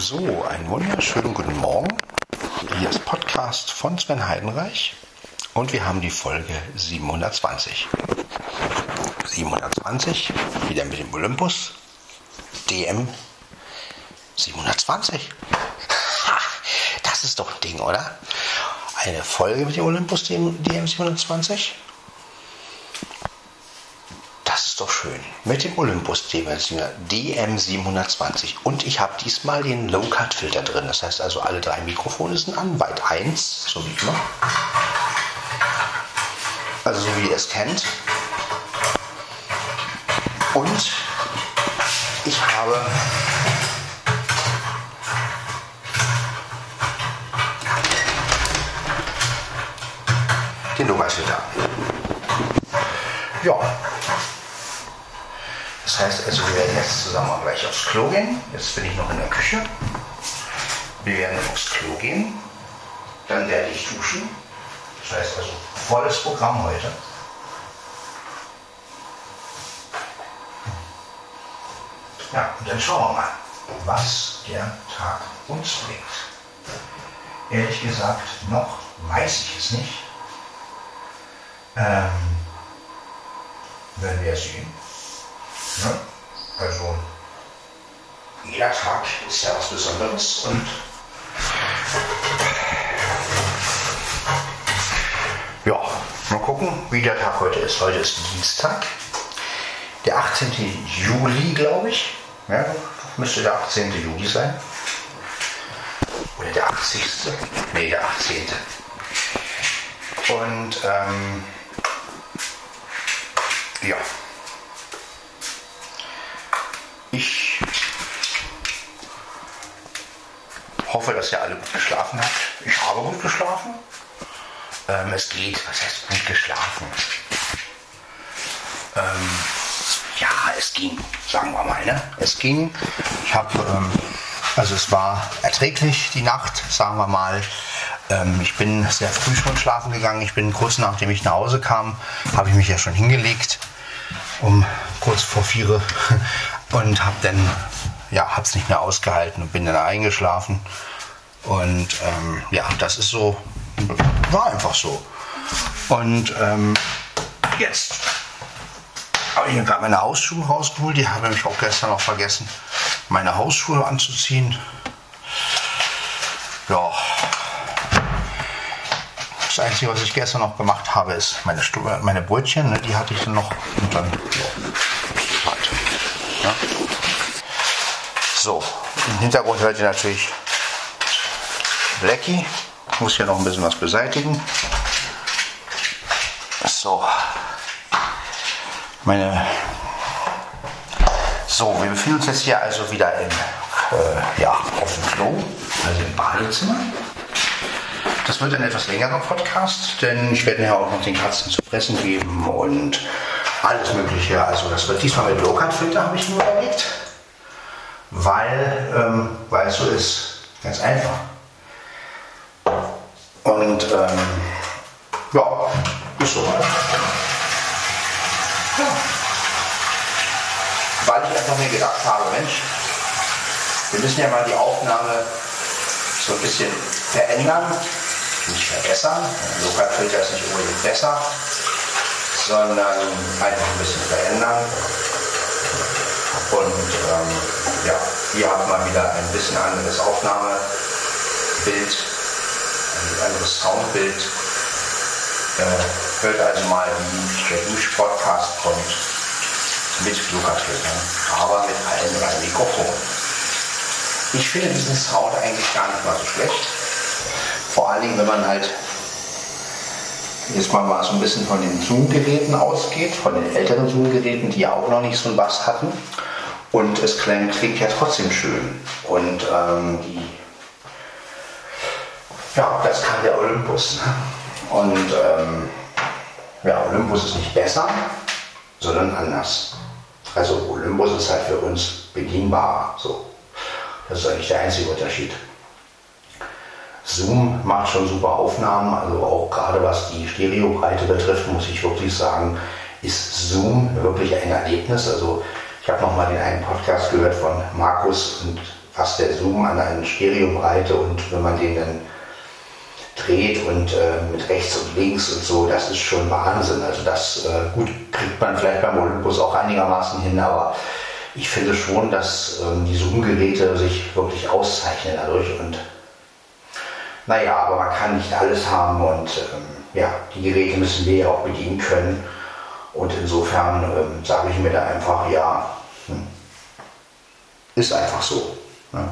So, einen wunderschönen guten Morgen. Hier ist Podcast von Sven Heidenreich und wir haben die Folge 720. 720, wieder mit dem Olympus. DM 720. Ha, das ist doch ein Ding, oder? Eine Folge mit dem Olympus DM 720. Das ist doch schön. Mit dem Olympus DM720. Und ich habe diesmal den Low-Cut-Filter drin. Das heißt also, alle drei Mikrofone sind an. Weit 1, so wie immer. Also so wie ihr es kennt. Und ich habe den Low-Cut-Filter. Ja, das heißt also, wir werden jetzt zusammen auch gleich aufs Klo gehen. Jetzt bin ich noch in der Küche. Wir werden aufs Klo gehen. Dann werde ich duschen. Das heißt also, volles Programm heute. Ja, und dann schauen wir mal, was der Tag uns bringt. Ehrlich gesagt, noch weiß ich es nicht. Ähm, werden wir sehen. Also jeder Tag ist ja was Besonderes und ja, mal gucken, wie der Tag heute ist. Heute ist Dienstag, der 18. Juli, glaube ich. Ja, müsste der 18. Juli sein. Oder der 80. Nee, der 18. Und ähm, ja. Ich hoffe, dass ihr alle gut geschlafen habt. Ich habe gut geschlafen. Ähm, es geht, was heißt gut geschlafen? Ähm, ja, es ging, sagen wir mal. Ne? Es ging. Ich habe, ähm, also es war erträglich die Nacht, sagen wir mal. Ähm, ich bin sehr früh schon schlafen gegangen. Ich bin kurz nachdem ich nach Hause kam, habe ich mich ja schon hingelegt, um kurz vor vier und habe dann ja hab's nicht mehr ausgehalten und bin dann eingeschlafen. Und ähm, ja das ist so war einfach so. Und ähm, jetzt habe ich mir gerade meine Hausschuhe rausgeholt. Die habe ich auch gestern noch vergessen meine Hausschuhe anzuziehen. Ja. Das Einzige, was ich gestern noch gemacht habe, ist meine, Stube, meine Brötchen, ne, die hatte ich dann noch. Und dann ja. Ja. So, im Hintergrund hört ihr natürlich Blackie. Ich muss hier noch ein bisschen was beseitigen. So, meine. So, wir befinden uns jetzt hier also wieder im, äh, ja, auf dem Klo, also im Badezimmer. Das wird ein etwas längerer Podcast, denn ich werde ja auch noch den Katzen zu fressen geben und alles Mögliche. Also das wird diesmal mit Low-Cut-Filter, habe ich mir überlegt. Weil, ähm, weil es so ist. Ganz einfach. Und ähm, ja, ist so halt. Ja. Weil ich einfach mir gedacht habe, Mensch, wir müssen ja mal die Aufnahme so ein bisschen verändern, nicht verbessern. Lokalfilter ist nicht unbedingt besser, sondern einfach ein bisschen verändern. Und ähm, ja, hier hat man wieder ein bisschen anderes Aufnahmebild, ein anderes Soundbild. Äh, hört also mal, wie der Dusch-Podcast kommt mit Lukas-Filtern, aber mit allen drei Mikrofonen. Ich finde diesen Sound eigentlich gar nicht mal so schlecht. Vor allen Dingen, wenn man halt jetzt mal, so ein bisschen von den Zoom-Geräten ausgeht, von den älteren Zoom-Geräten, die ja auch noch nicht so einen Bass hatten. Und es klingt, klingt ja trotzdem schön. Und ähm, ja, das kann der Olympus. Ne? Und ähm, ja, Olympus ist nicht besser, sondern anders. Also Olympus ist halt für uns bedienbar. So. Das ist eigentlich der einzige Unterschied. Zoom macht schon super Aufnahmen, also auch gerade was die Stereobreite betrifft, muss ich wirklich sagen, ist Zoom wirklich ein Erlebnis. Also ich habe nochmal den einen Podcast gehört von Markus und was der Zoom an einer Stereobreite und wenn man den dann dreht und äh, mit rechts und links und so, das ist schon Wahnsinn. Also das äh, gut kriegt man vielleicht beim Olympus auch einigermaßen hin, aber ich finde schon, dass ähm, die Zoom-Geräte sich wirklich auszeichnen dadurch und naja, aber man kann nicht alles haben und ähm, ja, die Geräte müssen wir ja auch bedienen können und insofern ähm, sage ich mir da einfach, ja, hm, ist einfach so. Ne?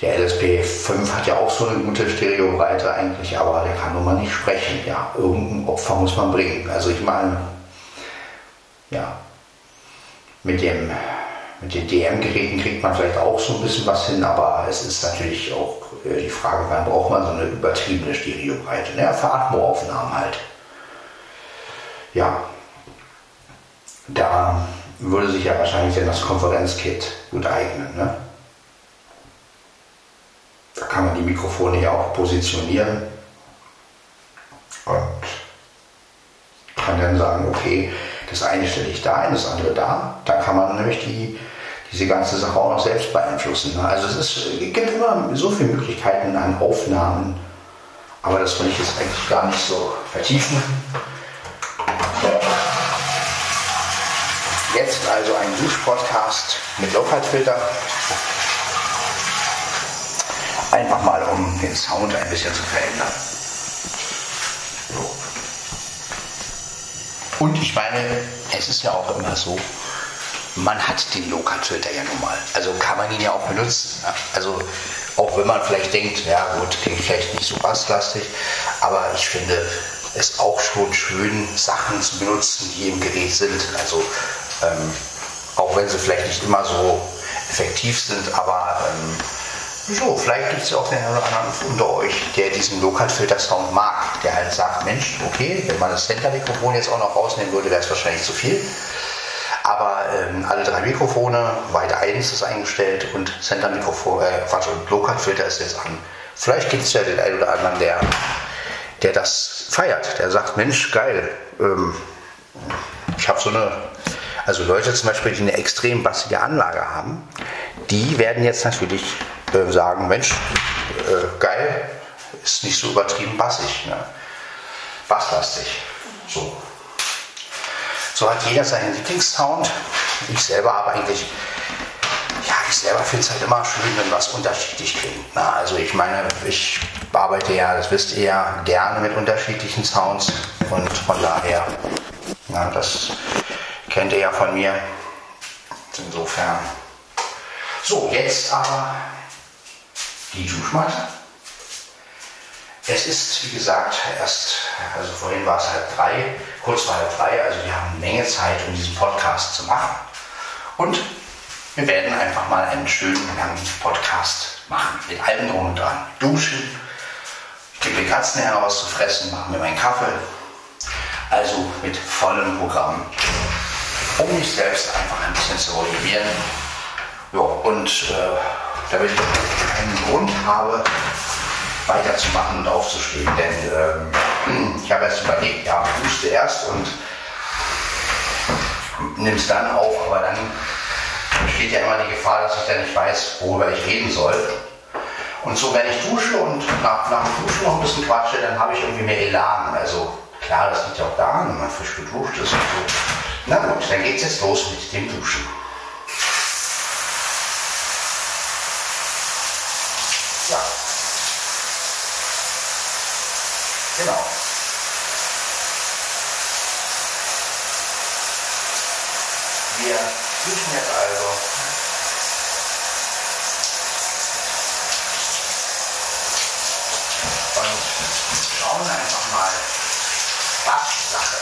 Der LSP5 hat ja auch so eine gute Stereobreite eigentlich, aber der kann nun mal nicht sprechen. Ja, irgendein Opfer muss man bringen. Also ich meine, ja, mit, dem, mit den DM-Geräten kriegt man vielleicht auch so ein bisschen was hin, aber es ist natürlich auch äh, die Frage, wann braucht man so eine übertriebene Stereobreite? Ne? Für Atmoaufnahmen halt. Ja, da würde sich ja wahrscheinlich dann das Konferenzkit gut eignen. Ne? Da kann man die Mikrofone ja auch positionieren und kann dann sagen, okay, das eine stelle ich da ein, das andere da. Da kann man nämlich die, diese ganze Sache auch noch selbst beeinflussen. Ne? Also es, ist, es gibt immer so viele Möglichkeiten an Aufnahmen, aber das will ich jetzt eigentlich gar nicht so vertiefen. Jetzt also ein Duschpodcast mit Low-Cut-Filter. Einfach mal, um den Sound ein bisschen zu verändern. Und ich meine, es ist ja auch immer so, man hat den Low-Cut-Filter ja nun mal. Also kann man ihn ja auch benutzen. Also auch wenn man vielleicht denkt, ja gut, klingt vielleicht nicht so basslastig, aber ich finde es auch schon schön, Sachen zu benutzen, die im Gerät sind. Also ähm, auch wenn sie vielleicht nicht immer so effektiv sind, aber ähm, so, vielleicht gibt es ja auch den einen oder anderen unter euch, der diesen Lokalfilter-Sound mag, der halt sagt, Mensch, okay, wenn man das Center-Mikrofon jetzt auch noch rausnehmen würde, wäre es wahrscheinlich zu viel. Aber ähm, alle drei Mikrofone, Weite 1 ist eingestellt und Center-Mikrofon, äh, Quatsch, und Lokalfilter ist jetzt an. Vielleicht gibt es ja den einen oder anderen, der, der das feiert, der sagt, Mensch, geil, ähm, ich habe so eine also Leute zum Beispiel, die eine extrem bassige Anlage haben, die werden jetzt natürlich äh, sagen, Mensch, äh, geil, ist nicht so übertrieben bassig, ne? basslastig. So. So hat jeder seinen Lieblingssound. Ich selber habe eigentlich, ja, ich selber finde es halt immer schön, wenn was unterschiedlich klingt. Na, ne? also ich meine, ich arbeite ja, das wisst ihr ja, gerne mit unterschiedlichen Sounds und von daher, na, das Kennt ihr ja von mir. Insofern. So, jetzt aber die Duschmatte. Es ist, wie gesagt, erst, also vorhin war es halb drei, kurz vor halb drei, also wir haben eine Menge Zeit, um diesen Podcast zu machen. Und wir werden einfach mal einen schönen langen Podcast machen, mit allem drum und dran. Duschen, ich gebe den Katzen her was zu fressen, machen mir meinen Kaffee. Also mit vollem Programm um mich selbst einfach ein bisschen zu motivieren. Ja, und äh, damit ich keinen Grund habe, weiterzumachen und aufzustehen. Denn ähm, ich habe erst überlegt, ja, duschst erst und nimmst dann auf, aber dann besteht ja immer die Gefahr, dass ich dann nicht weiß, worüber ich reden soll. Und so, wenn ich dusche und nach, nach dem Duschen noch ein bisschen quatsche, dann habe ich irgendwie mehr Elan. Also klar, das liegt ja auch daran, wenn man frisch geduscht ist und so. Na gut, dann geht's jetzt los mit dem Duschen. Ja. Genau. Wir duschen jetzt also. Und schauen einfach mal, was Sache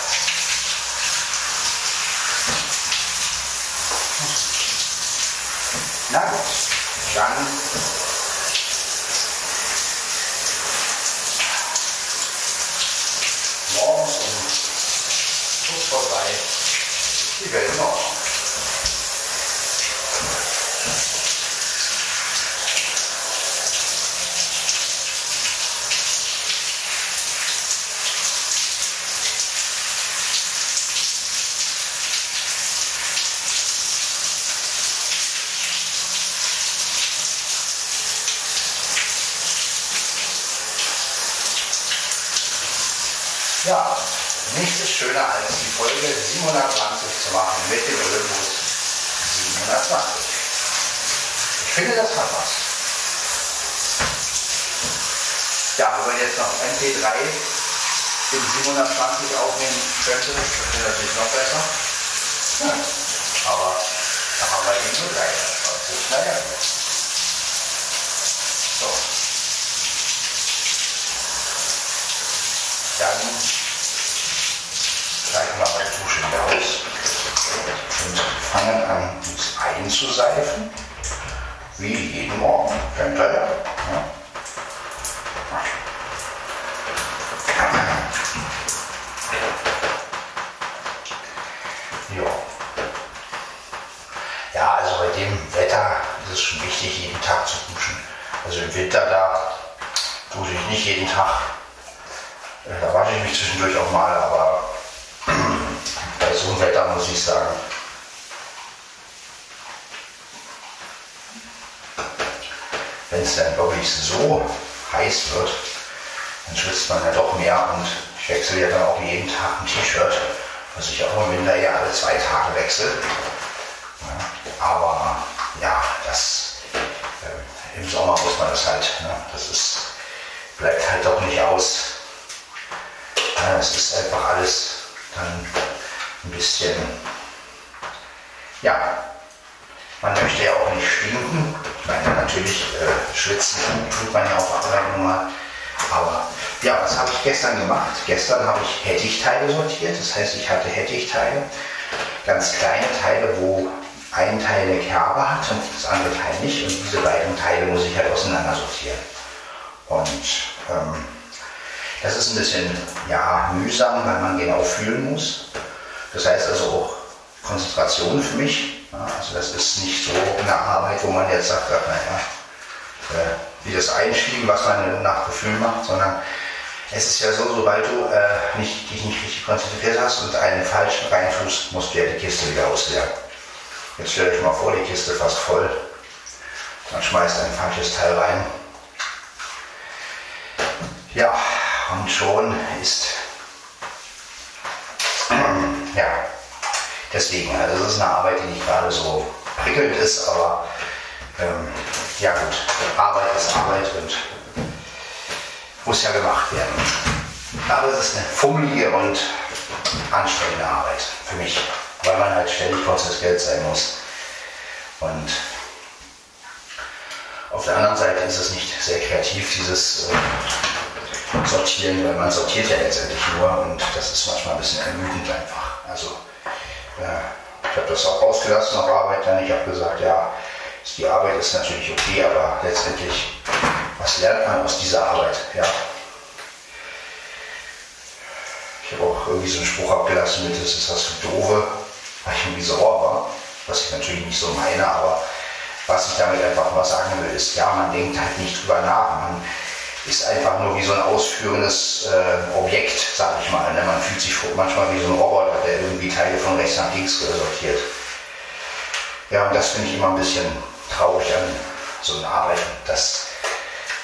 Na gut, dann morgens um kurz vorbei die Welt in Ordnung. Ja, nichts ist schöner als die Folge 720 zu machen mit dem Olympus 720. Ich finde, das hat was. Ja, wenn man jetzt noch MP3 in 720 aufnehmen könnte, das wäre natürlich noch besser. Ja, aber da haben wir eben nur drei. Naja, so. Dann steigen wir bei der Dusche wieder aus und fangen an, uns einzuseifen, wie jeden Morgen. Ihr ja. ja. Ja, also bei dem Wetter ist es schon wichtig, jeden Tag zu duschen. Also im Winter, da dusche ich nicht jeden Tag. Äh, da wasche ich mich zwischendurch auch mal, aber bei so einem Wetter muss ich sagen, es dann wirklich so heiß wird, dann schwitzt man ja doch mehr und ich wechsle ja dann auch jeden Tag ein T-Shirt, was ich auch im Winter ja alle zwei Tage wechsle. Ja, aber ja, das äh, im Sommer muss man das halt, ne, das ist, bleibt halt doch nicht aus. Ja, es ist einfach alles dann ein bisschen, ja, man möchte ja auch nicht stinken. Ich meine, natürlich äh, schwitzen tut man ja auf Arbeit nun mal. Aber ja, was habe ich gestern gemacht? Gestern habe ich Hettichteile sortiert. Das heißt, ich hatte Hettichteile, ganz kleine Teile, wo ein Teil eine Kerbe hat und das andere Teil nicht. Und diese beiden Teile muss ich halt auseinander sortieren. Und ähm, das ist ein bisschen ja, mühsam, weil man genau fühlen muss. Das heißt also auch Konzentration für mich. Also das ist nicht so eine Arbeit, wo man jetzt sagt, naja, äh, wie das Einschieben, was man nach Gefühl macht, sondern es ist ja so, sobald du äh, nicht, dich nicht richtig konzentriert hast und einen falschen reintust, musst du ja die Kiste wieder ausleeren. Jetzt stell euch mal vor, die Kiste fast voll. Dann schmeißt ein falsches Teil rein. Ja, und schon ist ja deswegen, also das ist eine Arbeit, die nicht gerade so prickelnd ist, aber ähm, ja gut, Arbeit ist Arbeit und muss ja gemacht werden. Aber es ist eine fummelige und anstrengende Arbeit für mich, weil man halt ständig konzentriert sein muss. Und auf der anderen Seite ist es nicht sehr kreativ, dieses äh, Sortieren, weil man sortiert ja letztendlich nur und das ist manchmal ein bisschen ermüdend einfach. Also ich habe das auch ausgelassen auf Arbeit dann. Ich habe gesagt, ja, die Arbeit ist natürlich okay, aber letztendlich, was lernt man aus dieser Arbeit? Ja. Ich habe auch irgendwie so einen Spruch abgelassen mit, das ist das für Doofe, weil ich irgendwie sauer war, was ich natürlich nicht so meine, aber was ich damit einfach mal sagen will, ist, ja, man denkt halt nicht drüber nach. Man ist einfach nur wie so ein ausführendes äh, Objekt, sag ich mal. Ne? Man fühlt sich manchmal wie so ein Roboter, der irgendwie Teile von rechts nach links sortiert. Ja, und das finde ich immer ein bisschen traurig an so einer Arbeit, dass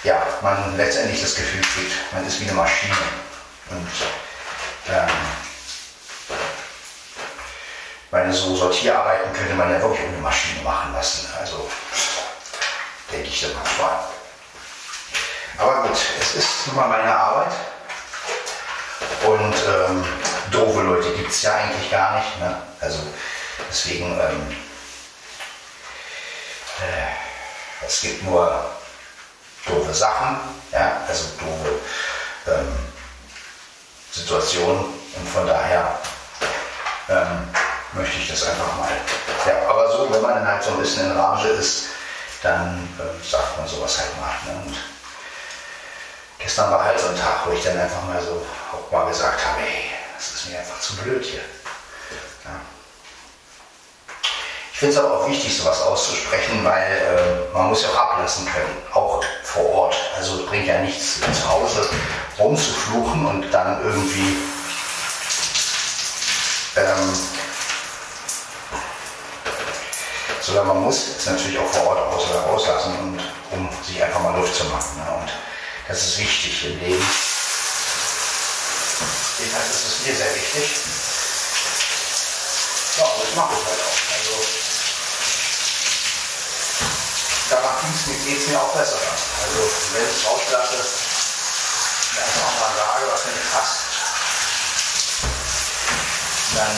ja, man letztendlich das Gefühl kriegt, man ist wie eine Maschine. Und ähm, meine so Sortierarbeiten könnte man ja wirklich ohne Maschine machen lassen. Also denke ich so manchmal. Aber gut, es ist nun mal meine Arbeit. Und ähm, doofe Leute gibt es ja eigentlich gar nicht. Ne? Also deswegen ähm, äh, es gibt nur doofe Sachen, ja, also doofe ähm, Situationen und von daher ähm, möchte ich das einfach mal. Ja, aber so, wenn man dann halt so ein bisschen in Rage ist, dann äh, sagt man sowas halt mal. Ne? Gestern war halt so ein Tag, wo ich dann einfach mal so auch mal gesagt habe, hey, das ist mir einfach zu blöd hier. Ja. Ich finde es aber auch wichtig, sowas auszusprechen, weil äh, man muss ja auch ablassen können, auch vor Ort. Also es bringt ja nichts, zu Hause rumzufluchen und dann irgendwie ähm, sondern man muss es natürlich auch vor Ort aus, rauslassen, und, um sich einfach mal Luft zu machen. Ne? Und das ist wichtig im Leben. Jedenfalls ist es mir sehr wichtig. Ja, und das mache ich halt auch. Also, danach geht es mir auch besser. Also, wenn ich es rauslasse, dann auch mal sage, was mir nicht passt, dann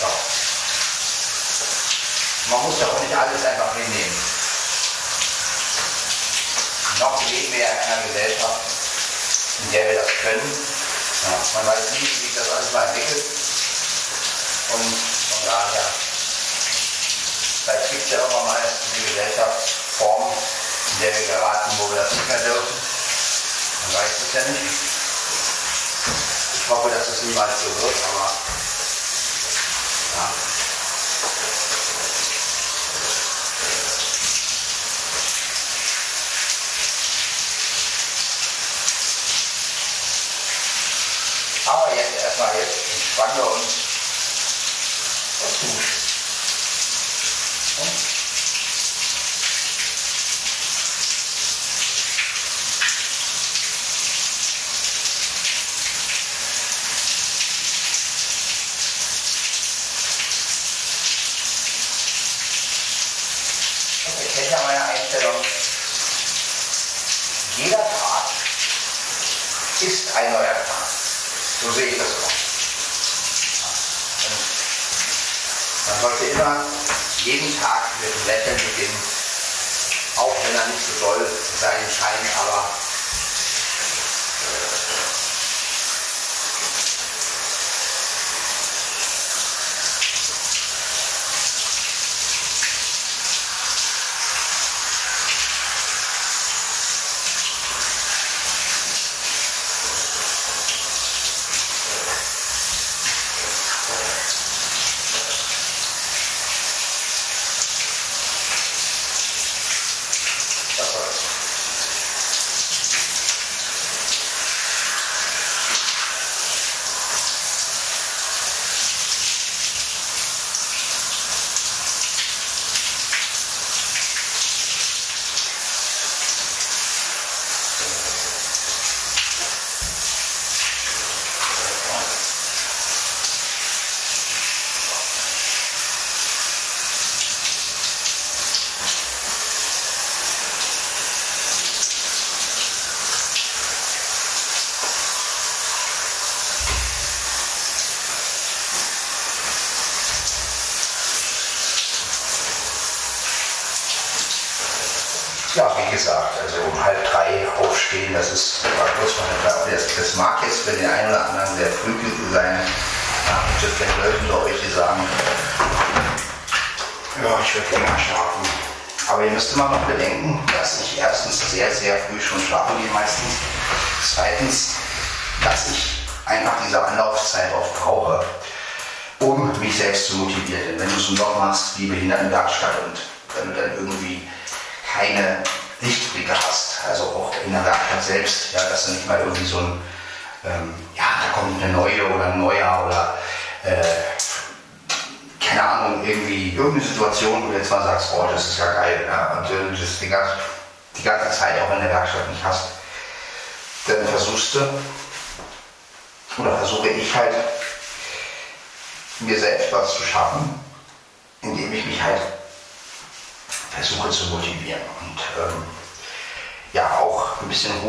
ja. Man muss ja auch nicht alles einfach hinnehmen. Noch leben wir in einer Gesellschaft, in der wir das können. Ja, man weiß nie, wie sich das alles mal entwickelt. Und von daher, vielleicht gibt es ja irgendwann mal eine Gesellschaftsform, in der wir geraten, wo wir das nicht mehr dürfen. Man weiß es ja nicht. Ich hoffe, dass es niemals so wird, aber ja.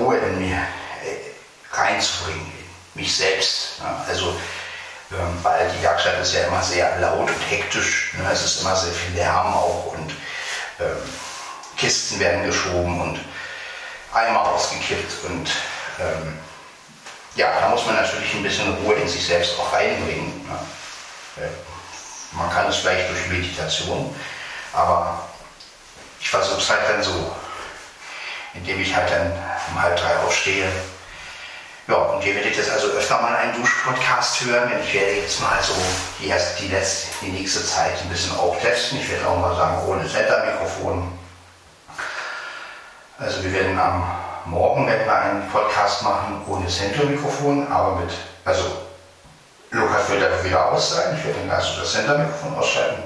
Ruhe in mir äh, reinzubringen, in mich selbst. Ne? Also ähm, weil die Werkstatt ist ja immer sehr laut und hektisch, ne? es ist immer sehr viel Lärm auch und ähm, Kisten werden geschoben und Eimer ausgekippt und ähm, ja, da muss man natürlich ein bisschen Ruhe in sich selbst auch reinbringen. Ne? Äh, man kann es vielleicht durch Meditation, aber ich versuche es halt dann so, indem ich halt dann um halb drei aufstehe. Ja, und ihr werdet jetzt also öfter mal einen Duschpodcast hören. Ich werde jetzt mal so die, erste, die, letzte, die nächste Zeit ein bisschen auch testen. Ich werde auch mal sagen, ohne Center-Mikrofon. Also wir werden am Morgen werden wir einen Podcast machen ohne Center-Mikrofon, aber mit, also Lukas wird dann wieder aus sein. Ich werde dann also das Center-Mikrofon ausschalten.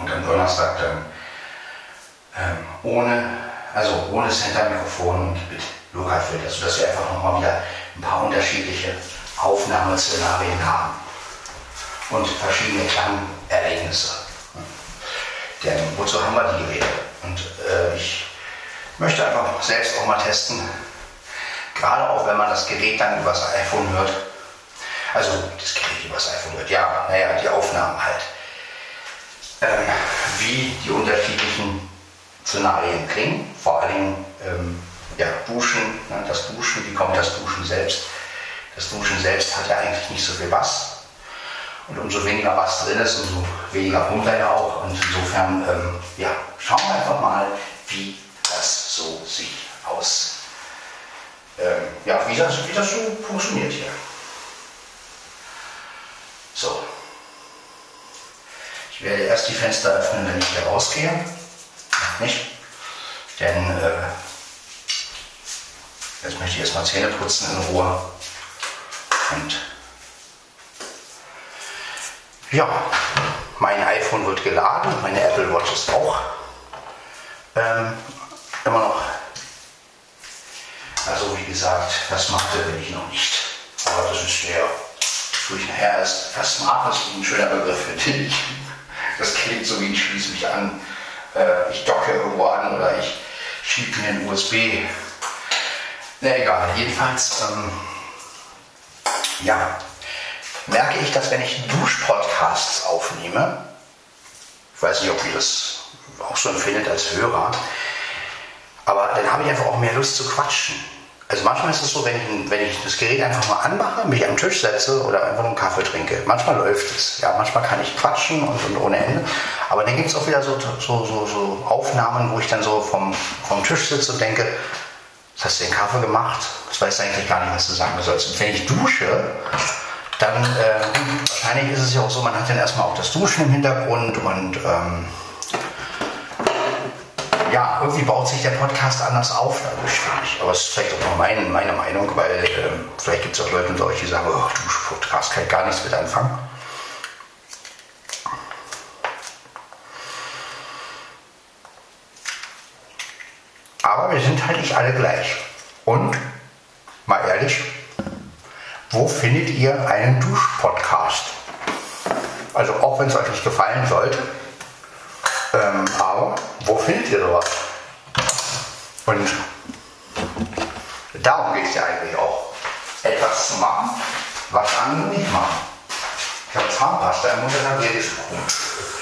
Und am Donnerstag dann ähm, ohne, also ohne Center-Mikrofon und mit Lokalfeld, also dass wir einfach nochmal wieder ein paar unterschiedliche Aufnahmeszenarien haben und verschiedene Klangereignisse. Denn wozu haben wir die Geräte? Und äh, ich möchte einfach selbst auch mal testen, gerade auch wenn man das Gerät dann übers iPhone hört, also das Gerät übers iPhone hört, ja, naja, die Aufnahmen halt, ähm, wie die unterschiedlichen Szenarien klingen, vor allem ähm, ja, Duschen, ne, das Duschen, wie kommt das Duschen selbst? Das Duschen selbst hat ja eigentlich nicht so viel Bass. Und umso weniger Bass drin ist, umso weniger er ja auch. Und insofern, ähm, ja, schauen wir einfach mal, wie das so sieht aus. Ähm, ja, wie das, wie das so funktioniert hier. So. Ich werde erst die Fenster öffnen, wenn ich hier rausgehe. Nicht? Denn äh, jetzt möchte ich erstmal Zähne putzen in Ruhe. Und ja, mein iPhone wird geladen, meine Apple Watch ist auch ähm, immer noch. Also wie gesagt, das machte will ich noch nicht. Aber das ist der, wo ich nachher erst, das Smart ist ein schöner Begriff, finde ich. Das klingt so wie ich schließe mich an, äh, ich docke irgendwo an oder ich schiebe mir ein USB. Na egal, jedenfalls, ähm, ja, merke ich, dass wenn ich Duschpodcasts aufnehme, ich weiß nicht, ob ihr das auch so empfindet als Hörer, aber dann habe ich einfach auch mehr Lust zu quatschen. Also manchmal ist es so, wenn ich, wenn ich das Gerät einfach mal anmache, mich am Tisch setze oder einfach nur einen Kaffee trinke. Manchmal läuft es. Ja, manchmal kann ich quatschen und, und ohne Ende. Aber dann gibt es auch wieder so, so, so, so, Aufnahmen, wo ich dann so vom, vom Tisch sitze und denke, was hast du den Kaffee gemacht? Das weiß eigentlich gar nicht, was du sagen sollst. Und wenn ich dusche, dann äh, wahrscheinlich ist es ja auch so, man hat dann erstmal auch das Duschen im Hintergrund und ähm, ja, irgendwie baut sich der Podcast anders auf dadurch, finde ich. Aber es ist vielleicht auch noch meine, meine Meinung, weil äh, vielleicht gibt es auch Leute unter euch, die sagen, oh, du Podcast kann ich gar nichts mit anfangen. Aber wir sind halt nicht alle gleich. Und, mal ehrlich, wo findet ihr einen Duschpodcast? Also auch wenn es euch nicht gefallen sollte, findet ihr sowas? Und darum geht es ja eigentlich auch. Etwas zu machen, was andere nicht machen. Ich habe Zahnpasta im Mund, dann geht es gut.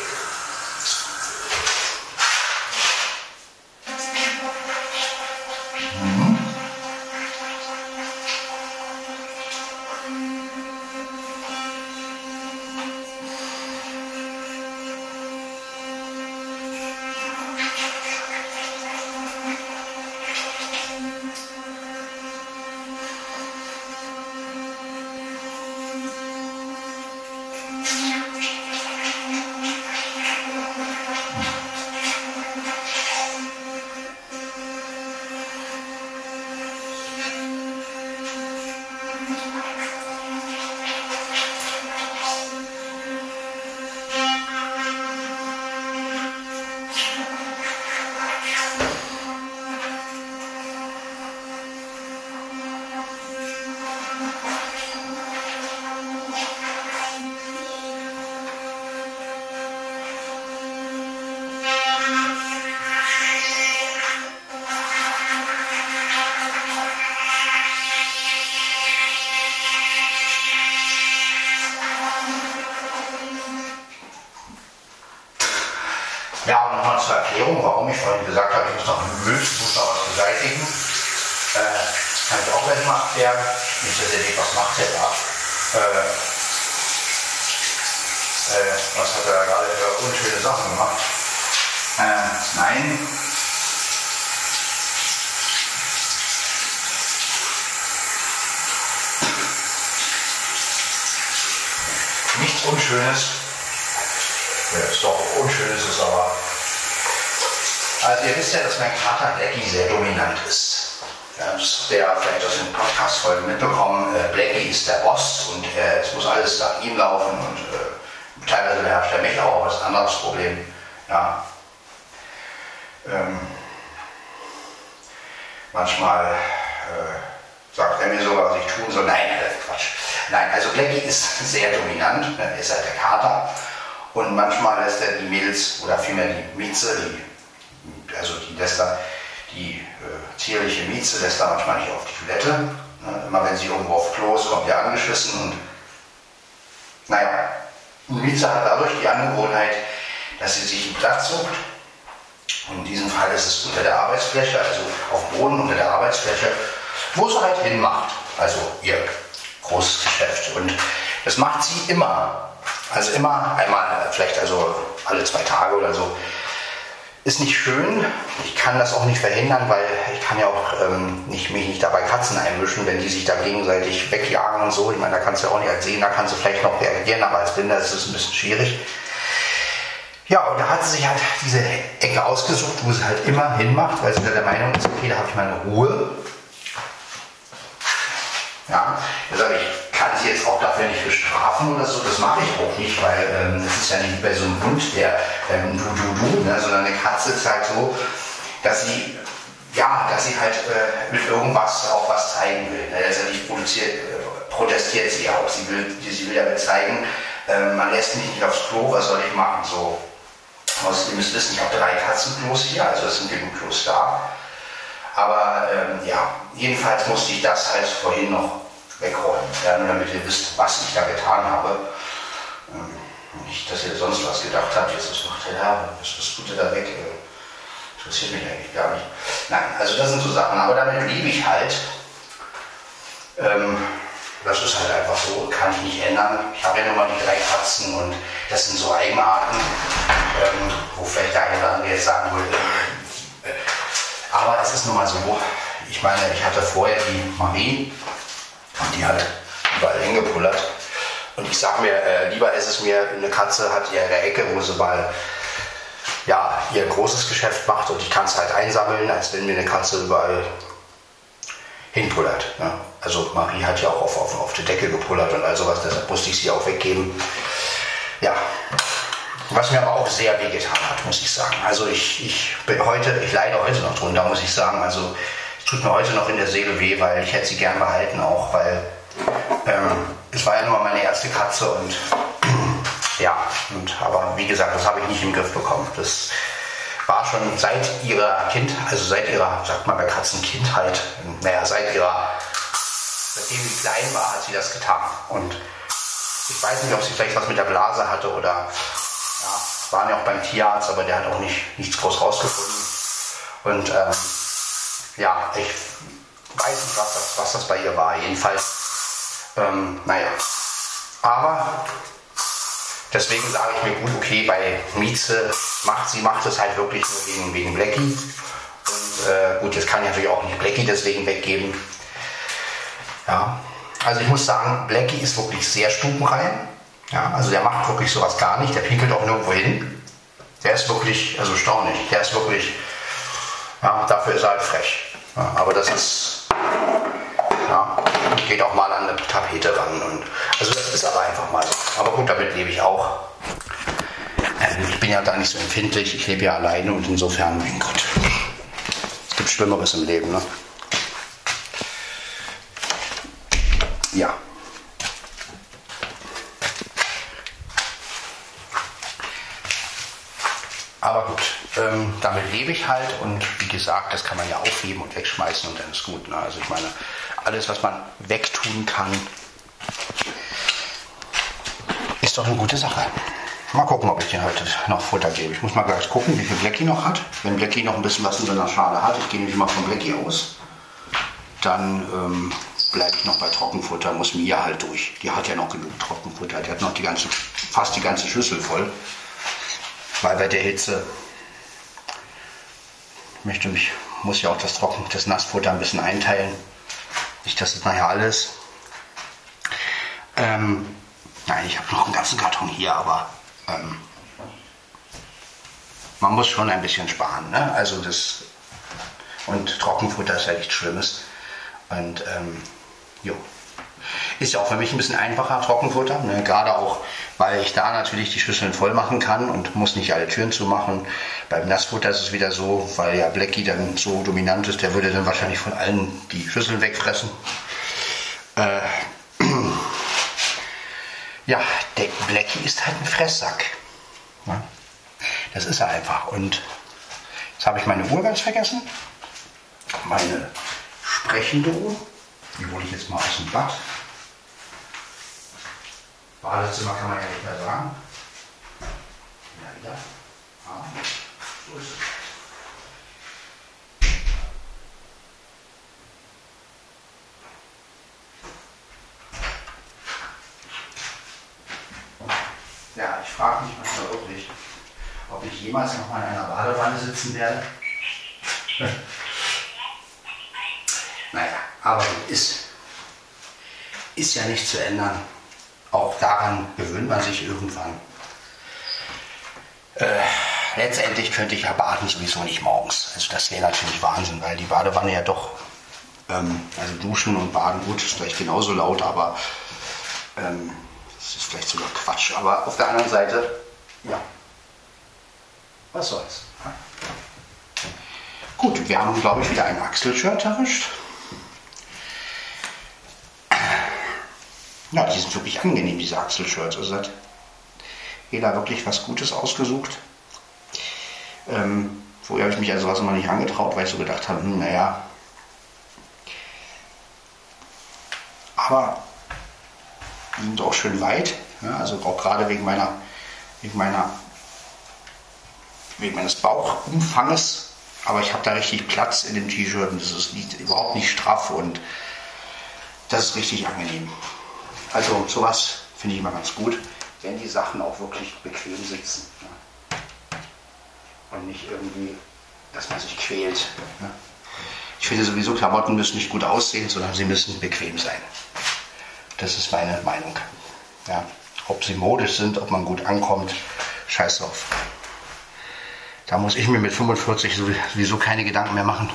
Dadurch die Angewohnheit, dass sie sich einen Platz sucht. Und in diesem Fall ist es unter der Arbeitsfläche, also auf dem Boden unter der Arbeitsfläche, wo sie halt hinmacht. Also ihr großes Geschäft. Und das macht sie immer. Also immer einmal, vielleicht also alle zwei Tage oder so. Ist nicht schön. Ich kann das auch nicht verhindern, weil ich kann ja auch ähm, nicht, mich nicht dabei Katzen einmischen, wenn die sich da gegenseitig wegjagen und so. Ich meine, da kannst du ja auch nicht als Sehender kannst du vielleicht noch reagieren, aber als Blinder ist es ein bisschen schwierig. Ja, und da hat sie sich halt diese Ecke ausgesucht, wo sie halt immer hinmacht, weil sie der Meinung ist, okay, da habe ich meine Ruhe. Ja, da sage ich, kann sie jetzt auch dafür nicht bestrafen oder so, das mache ich auch nicht, weil ähm, ist ja nicht bei so einem Hund, der ähm, du, du, du, ne, sondern eine Katze ist halt so, dass sie, ja, dass sie halt äh, mit irgendwas auch was zeigen will. Ne? Letztendlich produziert, äh, protestiert sie auch, sie will, sie will damit zeigen, äh, man lässt mich nicht aufs Klo, was soll ich machen, so. Außerdem ihr müsst wissen, ich habe drei Katzenklos hier, also es sind genug Klos da. Aber ähm, ja, jedenfalls musste ich das halt vorhin noch wegräumen, ja, nur damit ihr wisst, was ich da getan habe. Ähm, nicht, dass ihr sonst was gedacht habt, jetzt was macht er da, was, was tut da weg? Interessiert mich eigentlich gar nicht. Nein, also das sind so Sachen, aber damit liebe ich halt. Ähm, das ist halt einfach so, kann ich nicht ändern. Ich habe ja nur mal die drei Katzen und das sind so Eigenarten, ähm, wo vielleicht der eine oder andere jetzt sagen würde, äh, aber es ist nun mal so, ich meine, ich hatte vorher die Marie und die hat überall hingepullert. Und ich sag mir, äh, lieber ist es mir, eine Katze hat ihre Ecke, wo sie mal ja, ihr großes Geschäft macht und ich kann es halt einsammeln, als wenn mir eine Katze überall hinpullert. Ne? Also Marie hat ja auch auf, auf, auf die Decke gepullert und all sowas, deshalb musste ich sie auch weggeben. Ja, was mir aber auch sehr wehgetan hat, muss ich sagen. Also ich, ich bin heute, ich leide heute noch drunter, muss ich sagen. Also tut mir heute noch in der Seele weh, weil ich hätte sie gern behalten, auch weil ähm, es war ja nur meine erste Katze und ja, und, aber wie gesagt, das habe ich nicht im Griff bekommen. Das war schon seit ihrer Kind, also seit ihrer, sagt man bei Katzen Kindheit, naja, seit ihrer, seitdem sie klein war, hat sie das getan. Und ich weiß nicht, ob sie vielleicht was mit der Blase hatte oder ja, waren ja auch beim Tierarzt, aber der hat auch nicht, nichts groß rausgefunden. Und ähm, ja, ich weiß nicht, was das, was das bei ihr war. Jedenfalls, ähm, naja. Aber deswegen sage ich mir gut, okay, bei Mieze macht sie macht es halt wirklich nur wegen, wegen Blackie. Und äh, gut, jetzt kann ich natürlich auch nicht Blackie deswegen weggeben. Ja, also ich muss sagen, Blackie ist wirklich sehr stubenrein. Ja, also der macht wirklich sowas gar nicht, der pinkelt auch nirgendwo hin. Der ist wirklich, also erstaunlich, der ist wirklich, ja, dafür ist er halt frech. Ja, aber das ist, ja, geht auch mal an eine Tapete ran. Und, also das ist aber einfach mal so. Aber gut, damit lebe ich auch. Ähm, ich bin ja da nicht so empfindlich, ich lebe ja alleine und insofern, mein Gott, es gibt Schlimmeres im Leben. Ne? Ja. Aber gut, ähm, damit lebe ich halt und gesagt, das kann man ja aufheben und wegschmeißen und dann ist gut. Ne? Also ich meine, alles, was man wegtun kann, ist doch eine gute Sache. Mal gucken, ob ich dir heute noch Futter gebe. Ich muss mal gleich gucken, wie viel Blackie noch hat. Wenn Blackie noch ein bisschen was in seiner Schale hat, ich gehe nämlich mal von Blackie aus, dann ähm, bleibe ich noch bei Trockenfutter, muss Mia halt durch. Die hat ja noch genug Trockenfutter. Die hat noch die ganze, fast die ganze Schüssel voll weil bei der Hitze möchte mich, muss ja auch das Trocken, das Nassfutter ein bisschen einteilen. Nicht, dass es nachher alles. Ähm, nein, ich habe noch einen ganzen Karton hier, aber ähm, man muss schon ein bisschen sparen. Ne? Also das und Trockenfutter ist ja nichts Schlimmes. Und ähm, jo. Ist ja auch für mich ein bisschen einfacher, Trockenfutter. Ne? Gerade auch, weil ich da natürlich die Schüsseln voll machen kann und muss nicht alle Türen zumachen. Beim Nassfutter ist es wieder so, weil ja Blackie dann so dominant ist, der würde dann wahrscheinlich von allen die Schüsseln wegfressen. Äh, ja, der Blackie ist halt ein Fresssack. Ne? Das ist er einfach. Und jetzt habe ich meine Uhr ganz vergessen. Meine sprechende Uhr. Die hole ich jetzt mal aus dem Bad. Badezimmer kann man ja nicht mehr sagen. Ja, wieder. Ah, so ist es. Ja, ich frage mich manchmal wirklich, ob ich jemals noch mal in einer Badewanne sitzen werde. naja, aber ist, ist ja nicht zu ändern. Auch daran gewöhnt man sich irgendwann. Äh, letztendlich könnte ich ja baden sowieso nicht morgens. Also das wäre natürlich Wahnsinn, weil die Badewanne ja doch, ähm, also duschen und baden, gut, ist vielleicht genauso laut, aber ähm, das ist vielleicht sogar Quatsch. Aber auf der anderen Seite, ja, was soll's. Gut, wir haben, glaube ich, wieder ein Achselshirt erwischt. Ja, die sind wirklich angenehm, diese Achselshirts. Also hat jeder wirklich was Gutes ausgesucht. Ähm, vorher habe ich mich an sowas noch nicht angetraut, weil ich so gedacht habe, hm, naja. Aber die sind auch schön weit. Ja, also auch gerade wegen meiner, wegen meiner wegen meines Bauchumfanges, aber ich habe da richtig Platz in dem T-Shirt und das ist nicht, überhaupt nicht straff und das ist richtig angenehm. Also sowas finde ich immer ganz gut, wenn die Sachen auch wirklich bequem sitzen. Ja. Und nicht irgendwie, dass man sich quält. Ja. Ich finde sowieso, Klamotten müssen nicht gut aussehen, sondern sie müssen bequem sein. Das ist meine Meinung. Ja. Ob sie modisch sind, ob man gut ankommt, scheiß drauf. Da muss ich mir mit 45 sowieso keine Gedanken mehr machen.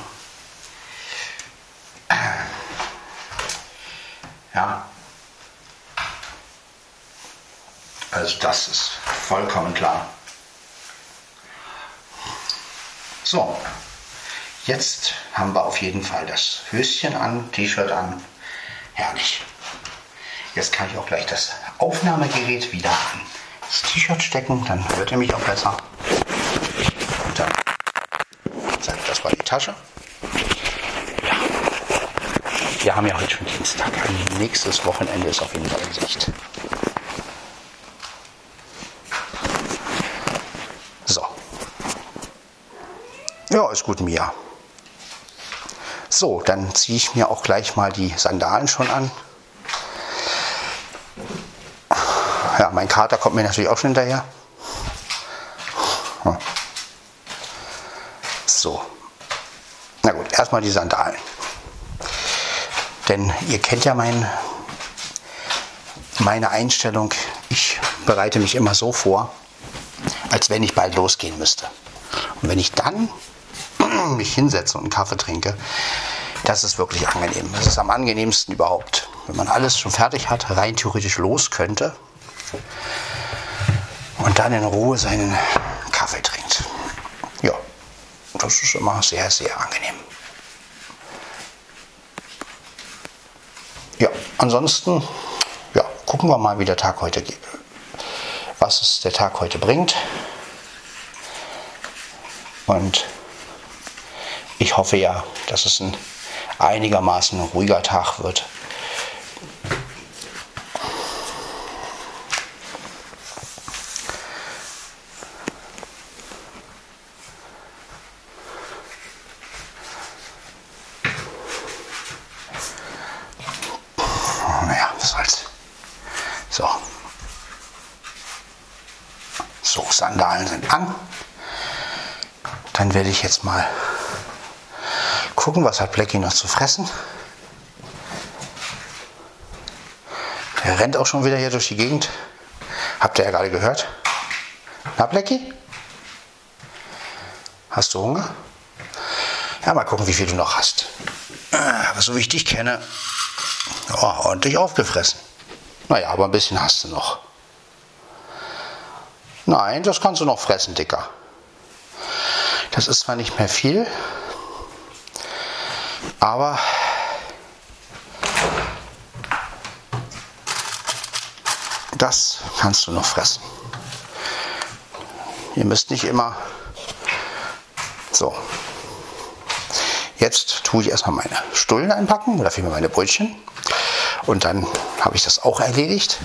Ja. Also das ist vollkommen klar. So, jetzt haben wir auf jeden Fall das Höschen an, T-Shirt an. Herrlich. Jetzt kann ich auch gleich das Aufnahmegerät wieder an das T-Shirt stecken, dann hört ihr mich auch besser. Tasche. Ja. Wir haben ja heute schon Dienstag. Ein nächstes Wochenende ist auf jeden Fall in Sicht. So. Ja, ist gut, Mia. So, dann ziehe ich mir auch gleich mal die Sandalen schon an. Ja, mein Kater kommt mir natürlich auch schon hinterher. So erstmal die Sandalen. Denn ihr kennt ja mein, meine Einstellung. Ich bereite mich immer so vor, als wenn ich bald losgehen müsste. Und wenn ich dann mich hinsetze und einen Kaffee trinke, das ist wirklich angenehm. Das ist am angenehmsten überhaupt. Wenn man alles schon fertig hat, rein theoretisch los könnte und dann in Ruhe seinen Kaffee trinkt. Ja, das ist immer sehr, sehr angenehm. Ja, ansonsten ja, gucken wir mal, wie der Tag heute geht. Was es der Tag heute bringt. Und ich hoffe ja, dass es ein einigermaßen ruhiger Tag wird. Sandalen sind an. Dann werde ich jetzt mal gucken, was hat Blackie noch zu fressen. Er rennt auch schon wieder hier durch die Gegend. Habt ihr ja gerade gehört. Na, Blackie? Hast du Hunger? Ja, mal gucken, wie viel du noch hast. Aber so wie ich dich kenne, Ja, ordentlich aufgefressen. Naja, aber ein bisschen hast du noch. Nein, das kannst du noch fressen, Dicker. Das ist zwar nicht mehr viel, aber das kannst du noch fressen. Ihr müsst nicht immer so. Jetzt tue ich erstmal meine Stullen einpacken oder vielmehr meine Brötchen. Und dann habe ich das auch erledigt.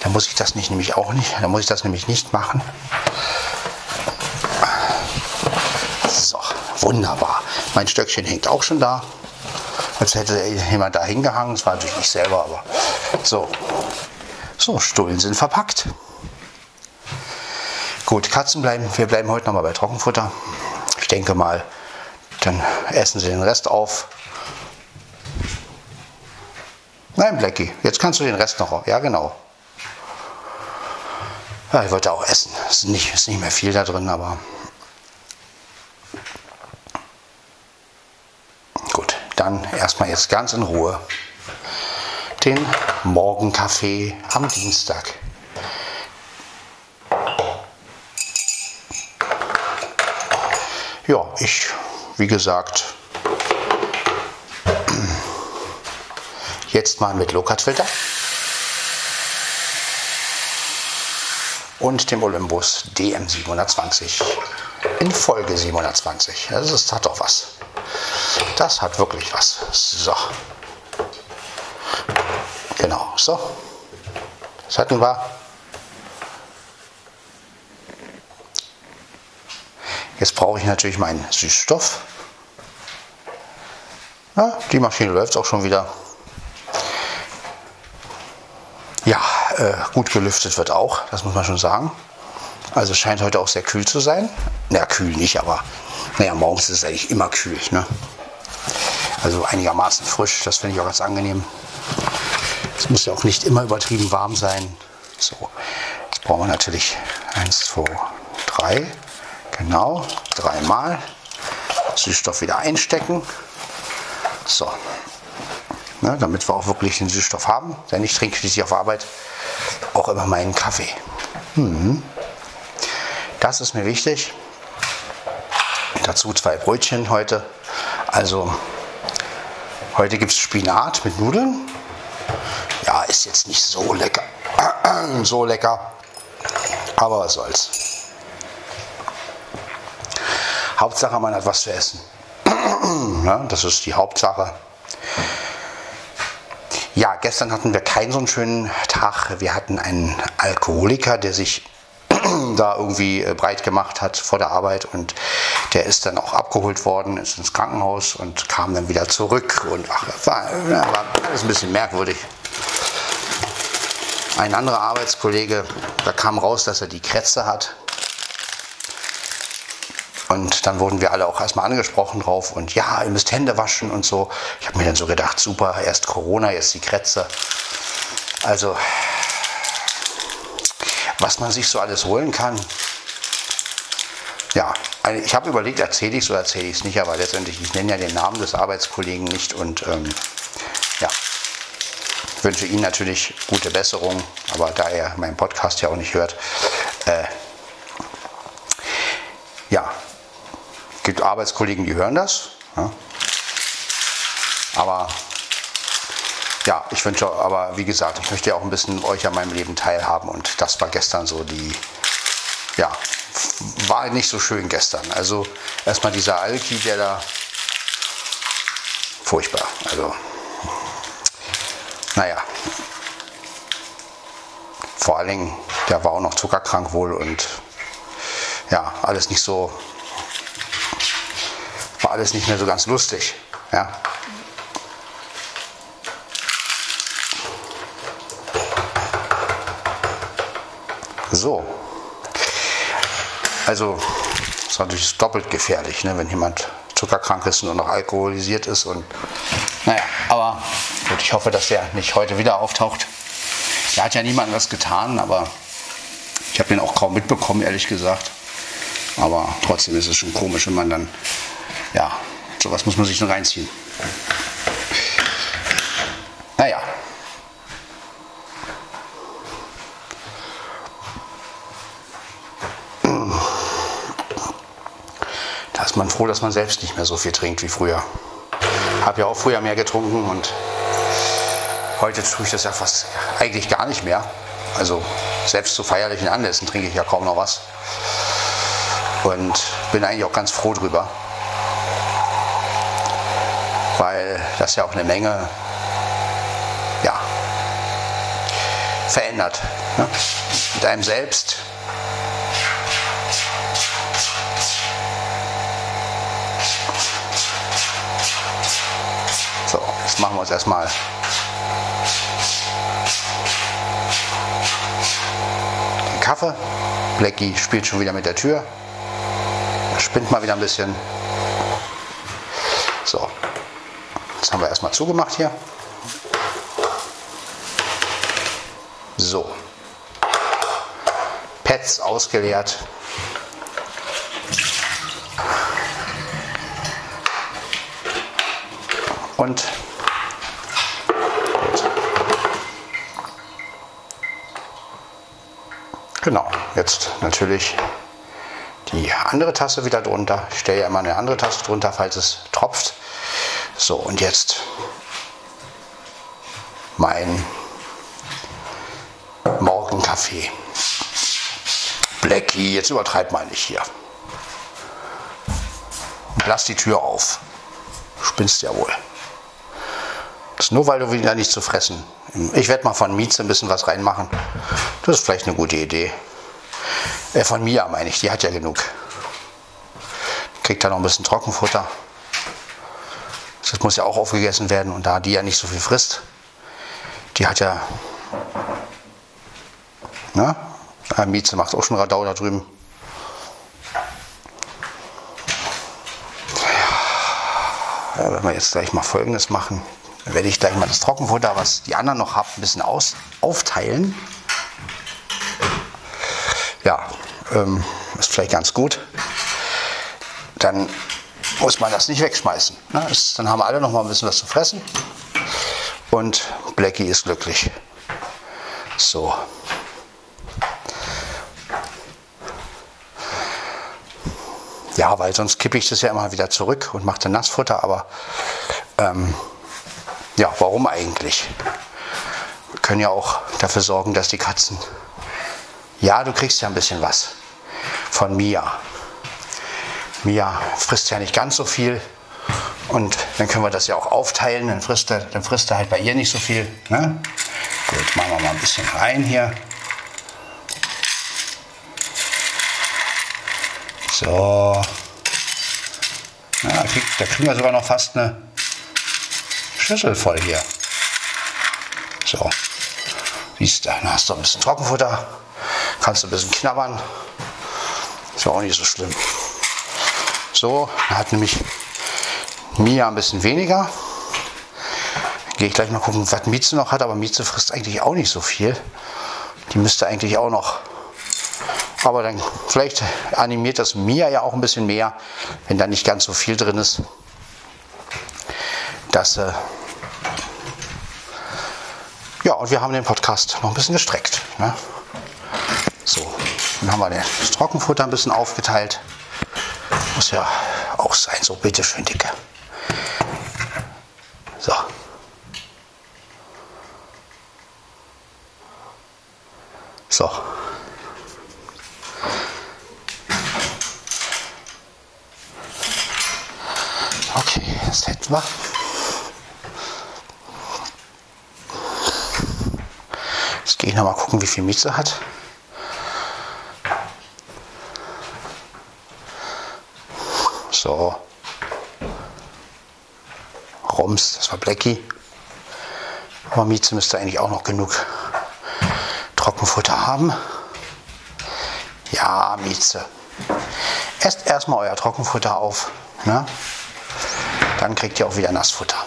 Dann muss ich das nicht nämlich auch nicht, dann muss ich das nämlich nicht machen. So, wunderbar. Mein Stöckchen hängt auch schon da. Als hätte jemand da hingehangen. Das war natürlich nicht selber, aber so. So, Stullen sind verpackt. Gut, Katzen bleiben, wir bleiben heute nochmal bei Trockenfutter. Ich denke mal, dann essen sie den Rest auf. Nein, Blackie, jetzt kannst du den Rest noch. Ja, genau. Ja, ich wollte auch essen. Es ist nicht, ist nicht mehr viel da drin, aber. Gut, dann erstmal jetzt ganz in Ruhe den Morgenkaffee am Dienstag. Ja, ich, wie gesagt, jetzt mal mit Low-Cut-Filter und dem Olympus DM720 in Folge 720. Also das hat doch was. Das hat wirklich was. So. Genau, so. Das hatten wir. Jetzt brauche ich natürlich meinen Süßstoff. Ja, die Maschine läuft auch schon wieder. Ja, äh, gut gelüftet wird auch, das muss man schon sagen. Also scheint heute auch sehr kühl zu sein. Na, kühl nicht, aber naja, morgens ist es eigentlich immer kühl. Ne? Also einigermaßen frisch, das finde ich auch ganz angenehm. Es muss ja auch nicht immer übertrieben warm sein. So, jetzt brauchen wir natürlich 1, 2, 3. Genau, dreimal. Süßstoff wieder einstecken. So, ne, damit wir auch wirklich den Süßstoff haben. Denn ich trinke schließlich auf Arbeit auch immer meinen Kaffee. Mhm. Das ist mir wichtig. Dazu zwei Brötchen heute. Also heute gibt es Spinat mit Nudeln. Ja, ist jetzt nicht so lecker. so lecker. Aber was soll's. Hauptsache, man hat was zu essen. ja, das ist die Hauptsache. Ja, gestern hatten wir keinen so einen schönen Tag. Wir hatten einen Alkoholiker, der sich da irgendwie äh, breit gemacht hat vor der Arbeit und der ist dann auch abgeholt worden, ist ins Krankenhaus und kam dann wieder zurück und ach, war, war alles ein bisschen merkwürdig. Ein anderer Arbeitskollege, da kam raus, dass er die Krätze hat. Und dann wurden wir alle auch erstmal angesprochen drauf und ja, ihr müsst Hände waschen und so. Ich habe mir dann so gedacht, super, erst Corona, jetzt die Krätze. Also, was man sich so alles holen kann. Ja, ich habe überlegt, erzähle ich es oder erzähle ich es nicht, aber letztendlich, ich nenne ja den Namen des Arbeitskollegen nicht und ähm, ja, wünsche Ihnen natürlich gute Besserung, aber da er meinen Podcast ja auch nicht hört, äh, ja, gibt Arbeitskollegen, die hören das. Ja. Aber ja, ich wünsche, aber wie gesagt, ich möchte ja auch ein bisschen euch an meinem Leben teilhaben und das war gestern so die, ja, war nicht so schön gestern. Also erstmal dieser Alki, der da, furchtbar. Also, naja, vor allen Dingen, der war auch noch zuckerkrank wohl und ja, alles nicht so war alles nicht mehr so ganz lustig. Ja. So. Also, ist natürlich doppelt gefährlich, ne, wenn jemand zuckerkrank ist und noch alkoholisiert ist. Und naja, aber gut, ich hoffe, dass der nicht heute wieder auftaucht. Er hat ja niemandem was getan, aber ich habe ihn auch kaum mitbekommen, ehrlich gesagt. Aber trotzdem ist es schon komisch, wenn man dann ja, sowas muss man sich noch reinziehen. Naja, man froh, dass man selbst nicht mehr so viel trinkt wie früher. Habe ja auch früher mehr getrunken und heute tue ich das ja fast eigentlich gar nicht mehr. Also selbst zu feierlichen Anlässen trinke ich ja kaum noch was. Und bin eigentlich auch ganz froh drüber. Weil das ja auch eine Menge ja, verändert. Ne? Mit einem selbst. Machen wir uns erstmal den Kaffee. Blackie spielt schon wieder mit der Tür. Spinnt mal wieder ein bisschen. So, jetzt haben wir erstmal zugemacht hier. So. Pads ausgeleert. Und Genau, jetzt natürlich die andere Tasse wieder drunter. Ich stelle ja immer eine andere Tasse drunter, falls es tropft. So, und jetzt mein Morgenkaffee. Blackie, jetzt übertreib mal nicht hier. Und lass die Tür auf. Spinnst ja wohl. Das ist nur, weil du wieder nicht zu fressen. Ich werde mal von Mieze ein bisschen was reinmachen. Das ist vielleicht eine gute Idee. Äh, von Mia meine ich, die hat ja genug. Kriegt da noch ein bisschen Trockenfutter. Das muss ja auch aufgegessen werden und da die ja nicht so viel frisst, die hat ja. Ne? Mieze macht auch schon Radau da drüben. Ja, wenn wir jetzt gleich mal folgendes machen, dann werde ich gleich mal das Trockenfutter, was die anderen noch haben, ein bisschen aus, aufteilen. Ja, ähm, ist vielleicht ganz gut. Dann muss man das nicht wegschmeißen. Ne? Ist, dann haben alle noch mal ein bisschen was zu fressen. Und Blackie ist glücklich. So. Ja, weil sonst kippe ich das ja immer wieder zurück und mache dann Nassfutter. Aber ähm, ja, warum eigentlich? Wir können ja auch dafür sorgen, dass die Katzen. Ja, du kriegst ja ein bisschen was von Mia. Mia frisst ja nicht ganz so viel. Und dann können wir das ja auch aufteilen. Dann frisst er, dann frisst er halt bei ihr nicht so viel. Ne? Gut, machen wir mal ein bisschen rein hier. So. Ja, da, krieg, da kriegen wir sogar noch fast eine Schüssel voll hier. So. Siehst du, dann hast du ein bisschen Trockenfutter. Kannst du ein bisschen knabbern. Ist ja auch nicht so schlimm. So, hat nämlich Mia ein bisschen weniger. Gehe ich gleich mal gucken, was Mieze noch hat, aber Mieze frisst eigentlich auch nicht so viel. Die müsste eigentlich auch noch. Aber dann vielleicht animiert das Mia ja auch ein bisschen mehr, wenn da nicht ganz so viel drin ist. Dass, äh ja, und wir haben den Podcast noch ein bisschen gestreckt. Ne? So, dann haben wir das Trockenfutter ein bisschen aufgeteilt. Muss ja auch sein. So, bitteschön, Dicke. So. So. Okay, das hätten wir. Jetzt gehe ich noch mal gucken, wie viel Mieze hat. So. Roms, das war Blackie. Aber Mieze müsste eigentlich auch noch genug Trockenfutter haben. Ja, Mieze. Esst erstmal euer Trockenfutter auf. Ne? Dann kriegt ihr auch wieder Nassfutter.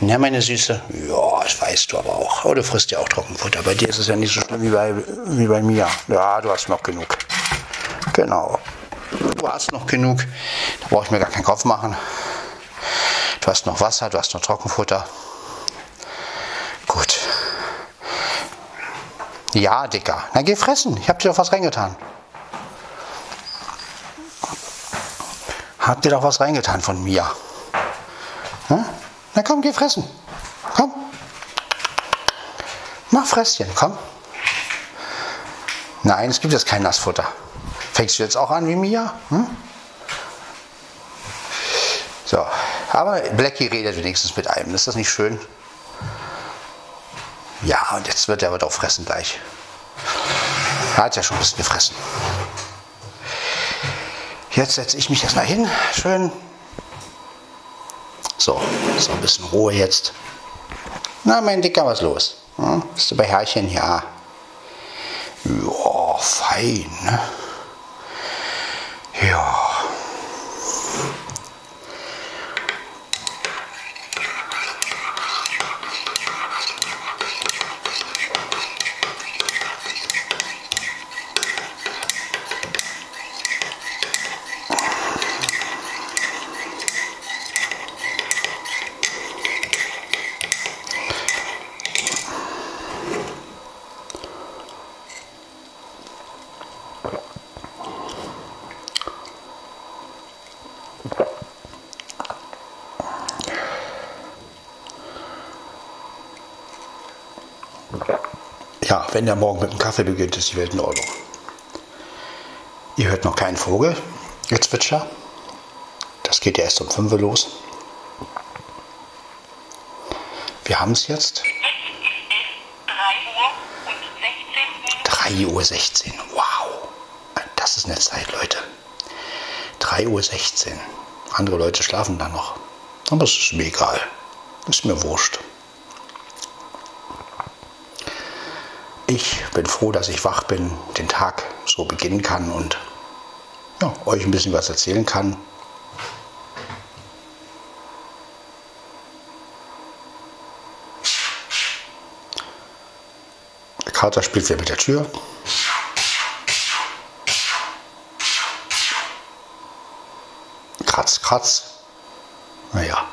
Na, meine Süße? Ja, das weißt du aber auch. Du frisst ja auch Trockenfutter. Bei dir ist es ja nicht so schlimm wie bei, wie bei mir. Ja, du hast noch genug. Genau du hast noch genug, da brauche ich mir gar keinen Kopf machen. Du hast noch Wasser, du hast noch Trockenfutter. Gut. Ja, Dicker. Na geh fressen. Ich habe dir doch was reingetan. Habt ihr doch was reingetan von Mia? Hm? Na komm, geh fressen. Mach Fresschen, komm. Nein, es gibt jetzt kein Nassfutter. Fängst du jetzt auch an wie Mia? Hm? So, aber Blackie redet wenigstens mit einem. Ist das nicht schön? Ja, und jetzt wird er aber doch fressen gleich. Er hat ja schon ein bisschen gefressen. Jetzt setze ich mich erstmal hin. Schön. So, so ein bisschen Ruhe jetzt. Na, mein Dicker, was los? Hm? Bist du bei Herrchen? Ja. Ja, fein. Ne? Ja. Ja, wenn der Morgen mit dem Kaffee beginnt, ist die Welt in Ordnung. Ihr hört noch keinen Vogel, gezwitscher. Das geht ja erst um 5 Uhr los. Wir haben es jetzt. 3 Uhr 16. Wow. Das ist eine Zeit, Leute. 3 Uhr 16. Andere Leute schlafen dann noch. Aber es ist mir egal. Ist mir wurscht. Ich bin froh, dass ich wach bin, den Tag so beginnen kann und ja, euch ein bisschen was erzählen kann. Der Kater spielt wieder mit der Tür. Kratz, kratz. Naja.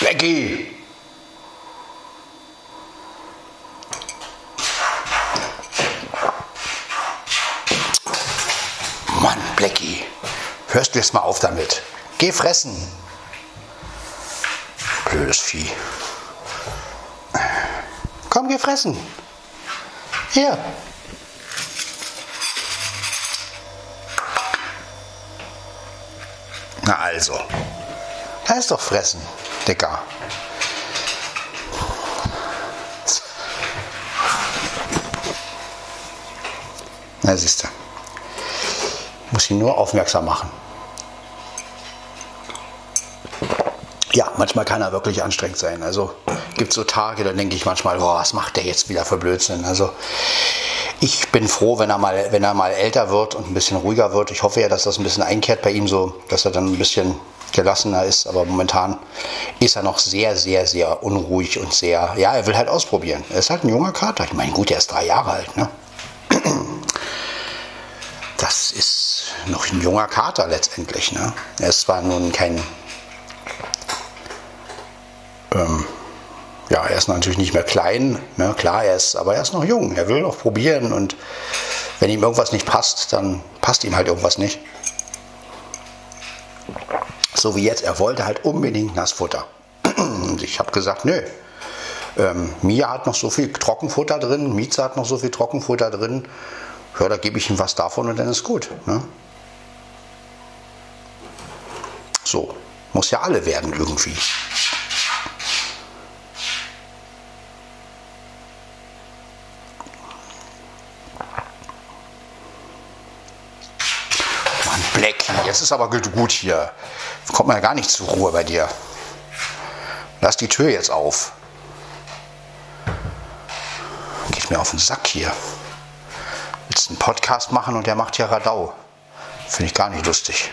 Blackie! Mann, Blackie, hörst du jetzt mal auf damit? Geh fressen. Blödes Vieh. Komm, geh fressen. Hier. Na also. Da ist doch fressen. Dicker. Na, siehst du. Muss ihn nur aufmerksam machen. Ja, manchmal kann er wirklich anstrengend sein. Also gibt es so Tage, da denke ich manchmal, boah, was macht der jetzt wieder für Blödsinn? Also ich bin froh, wenn er mal, wenn er mal älter wird und ein bisschen ruhiger wird. Ich hoffe ja, dass das ein bisschen einkehrt bei ihm so, dass er dann ein bisschen gelassener ist, aber momentan ist er noch sehr, sehr, sehr unruhig und sehr, ja, er will halt ausprobieren. Er ist halt ein junger Kater. Ich meine, gut, er ist drei Jahre alt, ne? Das ist noch ein junger Kater letztendlich, ne? Er ist zwar nun kein, ähm, ja, er ist natürlich nicht mehr klein, ne? klar, er ist, aber er ist noch jung, er will noch probieren und wenn ihm irgendwas nicht passt, dann passt ihm halt irgendwas nicht. So wie jetzt, er wollte halt unbedingt Nassfutter. Und ich habe gesagt, nö. Ähm, Mia hat noch so viel Trockenfutter drin, Mieze hat noch so viel Trockenfutter drin. Ja, da gebe ich ihm was davon und dann ist gut. Ne? So, muss ja alle werden irgendwie. Jetzt ist aber gut hier. kommt man ja gar nicht zur Ruhe bei dir. Lass die Tür jetzt auf. Geht mir auf den Sack hier. Willst einen Podcast machen und der macht hier Radau. Finde ich gar nicht lustig.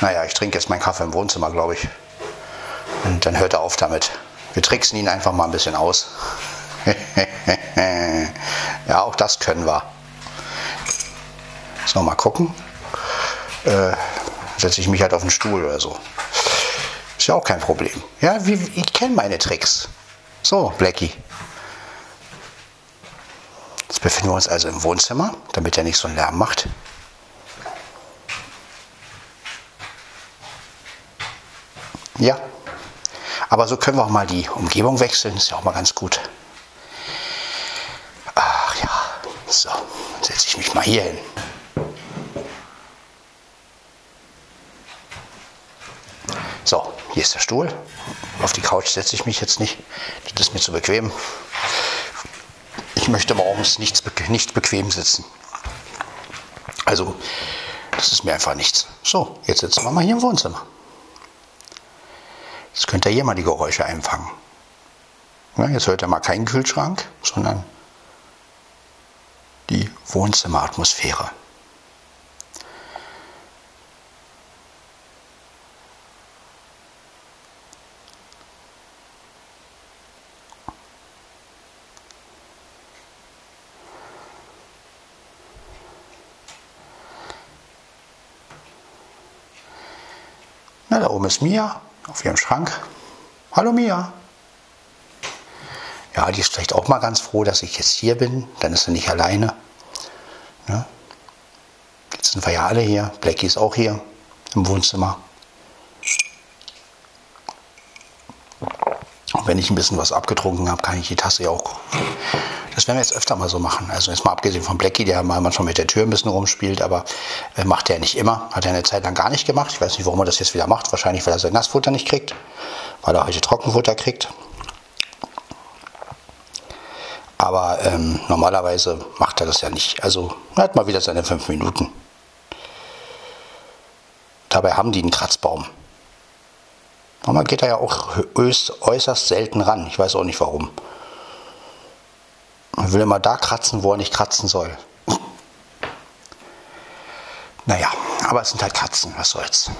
Naja, ich trinke jetzt meinen Kaffee im Wohnzimmer, glaube ich. Und dann hört er auf damit. Wir tricksen ihn einfach mal ein bisschen aus. ja, auch das können wir. So, mal gucken. Äh, setze ich mich halt auf den Stuhl oder so. Ist ja auch kein Problem. Ja, wie, ich kenne meine Tricks. So, Blackie. Jetzt befinden wir uns also im Wohnzimmer, damit er nicht so einen Lärm macht. Ja, aber so können wir auch mal die Umgebung wechseln, ist ja auch mal ganz gut. Ach ja, so, dann setze ich mich mal hier hin. So, hier ist der Stuhl. Auf die Couch setze ich mich jetzt nicht. Das ist mir zu bequem. Ich möchte morgens nichts, nicht bequem sitzen. Also, das ist mir einfach nichts. So, jetzt sitzen wir mal hier im Wohnzimmer. Jetzt könnt ihr hier mal die Geräusche einfangen. Ja, jetzt hört ihr mal keinen Kühlschrank, sondern die Wohnzimmeratmosphäre. Ist Mia auf ihrem Schrank. Hallo Mia. Ja, die ist vielleicht auch mal ganz froh, dass ich jetzt hier bin. Dann ist sie nicht alleine. Ja. Jetzt sind wir ja alle hier. Blackie ist auch hier im Wohnzimmer. Und wenn ich ein bisschen was abgetrunken habe, kann ich die Tasse ja auch das werden wir jetzt öfter mal so machen. Also jetzt mal abgesehen von Blackie, der mal manchmal mit der Tür ein bisschen rumspielt, aber äh, macht er nicht immer. Hat er eine Zeit lang gar nicht gemacht. Ich weiß nicht, warum er das jetzt wieder macht. Wahrscheinlich, weil er sein Nassfutter nicht kriegt. Weil er heute Trockenfutter kriegt. Aber ähm, normalerweise macht er das ja nicht. Also er hat mal wieder seine fünf Minuten. Dabei haben die einen Kratzbaum. Normal geht er ja auch äußerst selten ran. Ich weiß auch nicht warum. Man will immer da kratzen, wo er nicht kratzen soll. Naja, aber es sind halt Katzen, was soll's.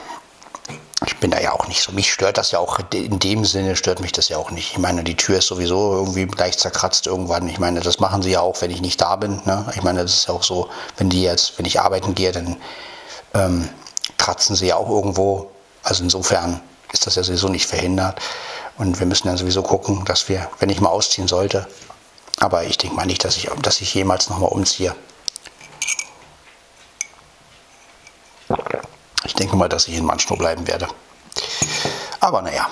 Ich bin da ja auch nicht so. Mich stört das ja auch, in dem Sinne stört mich das ja auch nicht. Ich meine, die Tür ist sowieso irgendwie leicht zerkratzt irgendwann. Ich meine, das machen sie ja auch, wenn ich nicht da bin. Ne? Ich meine, das ist ja auch so, wenn die jetzt, wenn ich arbeiten gehe, dann ähm, kratzen sie ja auch irgendwo. Also insofern ist das ja sowieso nicht verhindert. Und wir müssen dann sowieso gucken, dass wir, wenn ich mal ausziehen sollte, aber ich denke mal nicht, dass ich, dass ich jemals nochmal umziehe. Ich denke mal, dass ich in Manschnow bleiben werde. Aber naja,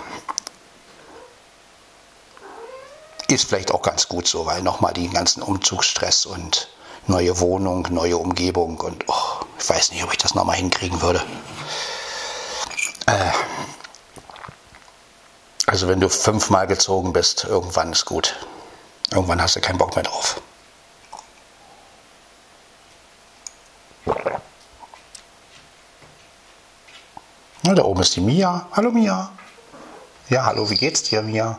ist vielleicht auch ganz gut so, weil nochmal den ganzen Umzugsstress und neue Wohnung, neue Umgebung und oh, ich weiß nicht, ob ich das nochmal hinkriegen würde. Äh, also wenn du fünfmal gezogen bist, irgendwann ist gut. Irgendwann hast du keinen Bock mehr drauf. Na, da oben ist die Mia. Hallo Mia. Ja, hallo, wie geht's dir, Mia?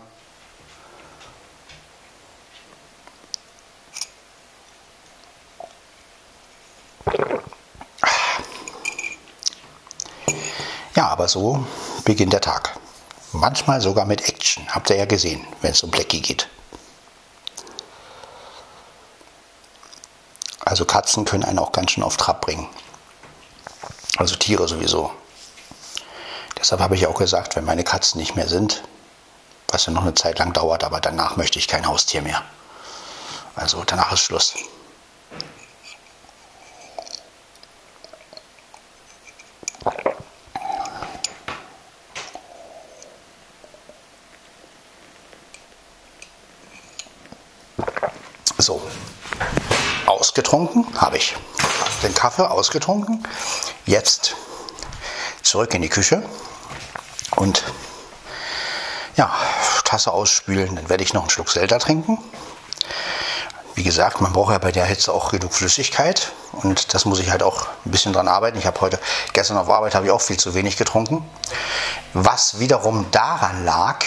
Ja, aber so beginnt der Tag. Manchmal sogar mit Action. Habt ihr ja gesehen, wenn es um Blackie geht. Also Katzen können einen auch ganz schön auf Trab bringen. Also Tiere sowieso. Deshalb habe ich auch gesagt, wenn meine Katzen nicht mehr sind, was ja noch eine Zeit lang dauert, aber danach möchte ich kein Haustier mehr. Also danach ist Schluss. So, ausgetrunken, habe ich den Kaffee ausgetrunken. Jetzt zurück in die Küche und ja, Tasse ausspülen, dann werde ich noch einen Schluck Selter trinken. wie gesagt, man braucht ja bei der Hitze auch genug Flüssigkeit und das muss ich halt auch ein bisschen dran arbeiten. Ich habe heute, gestern auf Arbeit habe ich auch viel zu wenig getrunken, was wiederum daran lag,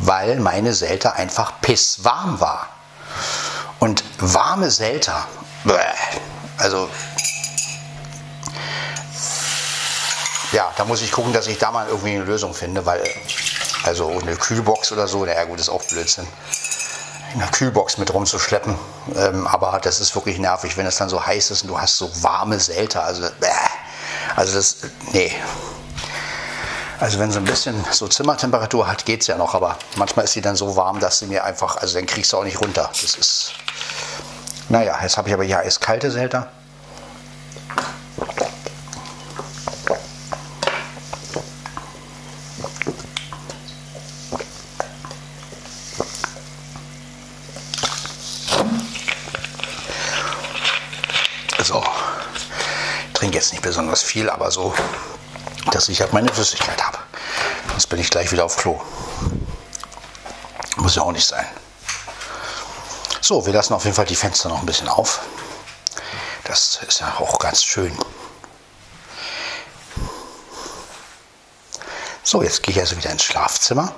weil meine Selter einfach pisswarm war. Und warme Selter, also ja, da muss ich gucken, dass ich da mal irgendwie eine Lösung finde, weil also eine Kühlbox oder so, naja gut, ist auch Blödsinn eine Kühlbox mit rumzuschleppen. Ähm, aber das ist wirklich nervig, wenn es dann so heiß ist und du hast so warme Selter. Also, äh, also das, nee. Also wenn sie ein bisschen so Zimmertemperatur hat, geht es ja noch, aber manchmal ist sie dann so warm, dass sie mir einfach, also dann kriegst du auch nicht runter. Das ist, naja, jetzt habe ich aber hier eiskalte Selter. jetzt nicht besonders viel, aber so, dass ich halt meine Flüssigkeit habe. Sonst bin ich gleich wieder auf Klo. Muss ja auch nicht sein. So, wir lassen auf jeden Fall die Fenster noch ein bisschen auf. Das ist ja auch ganz schön. So, jetzt gehe ich also wieder ins Schlafzimmer.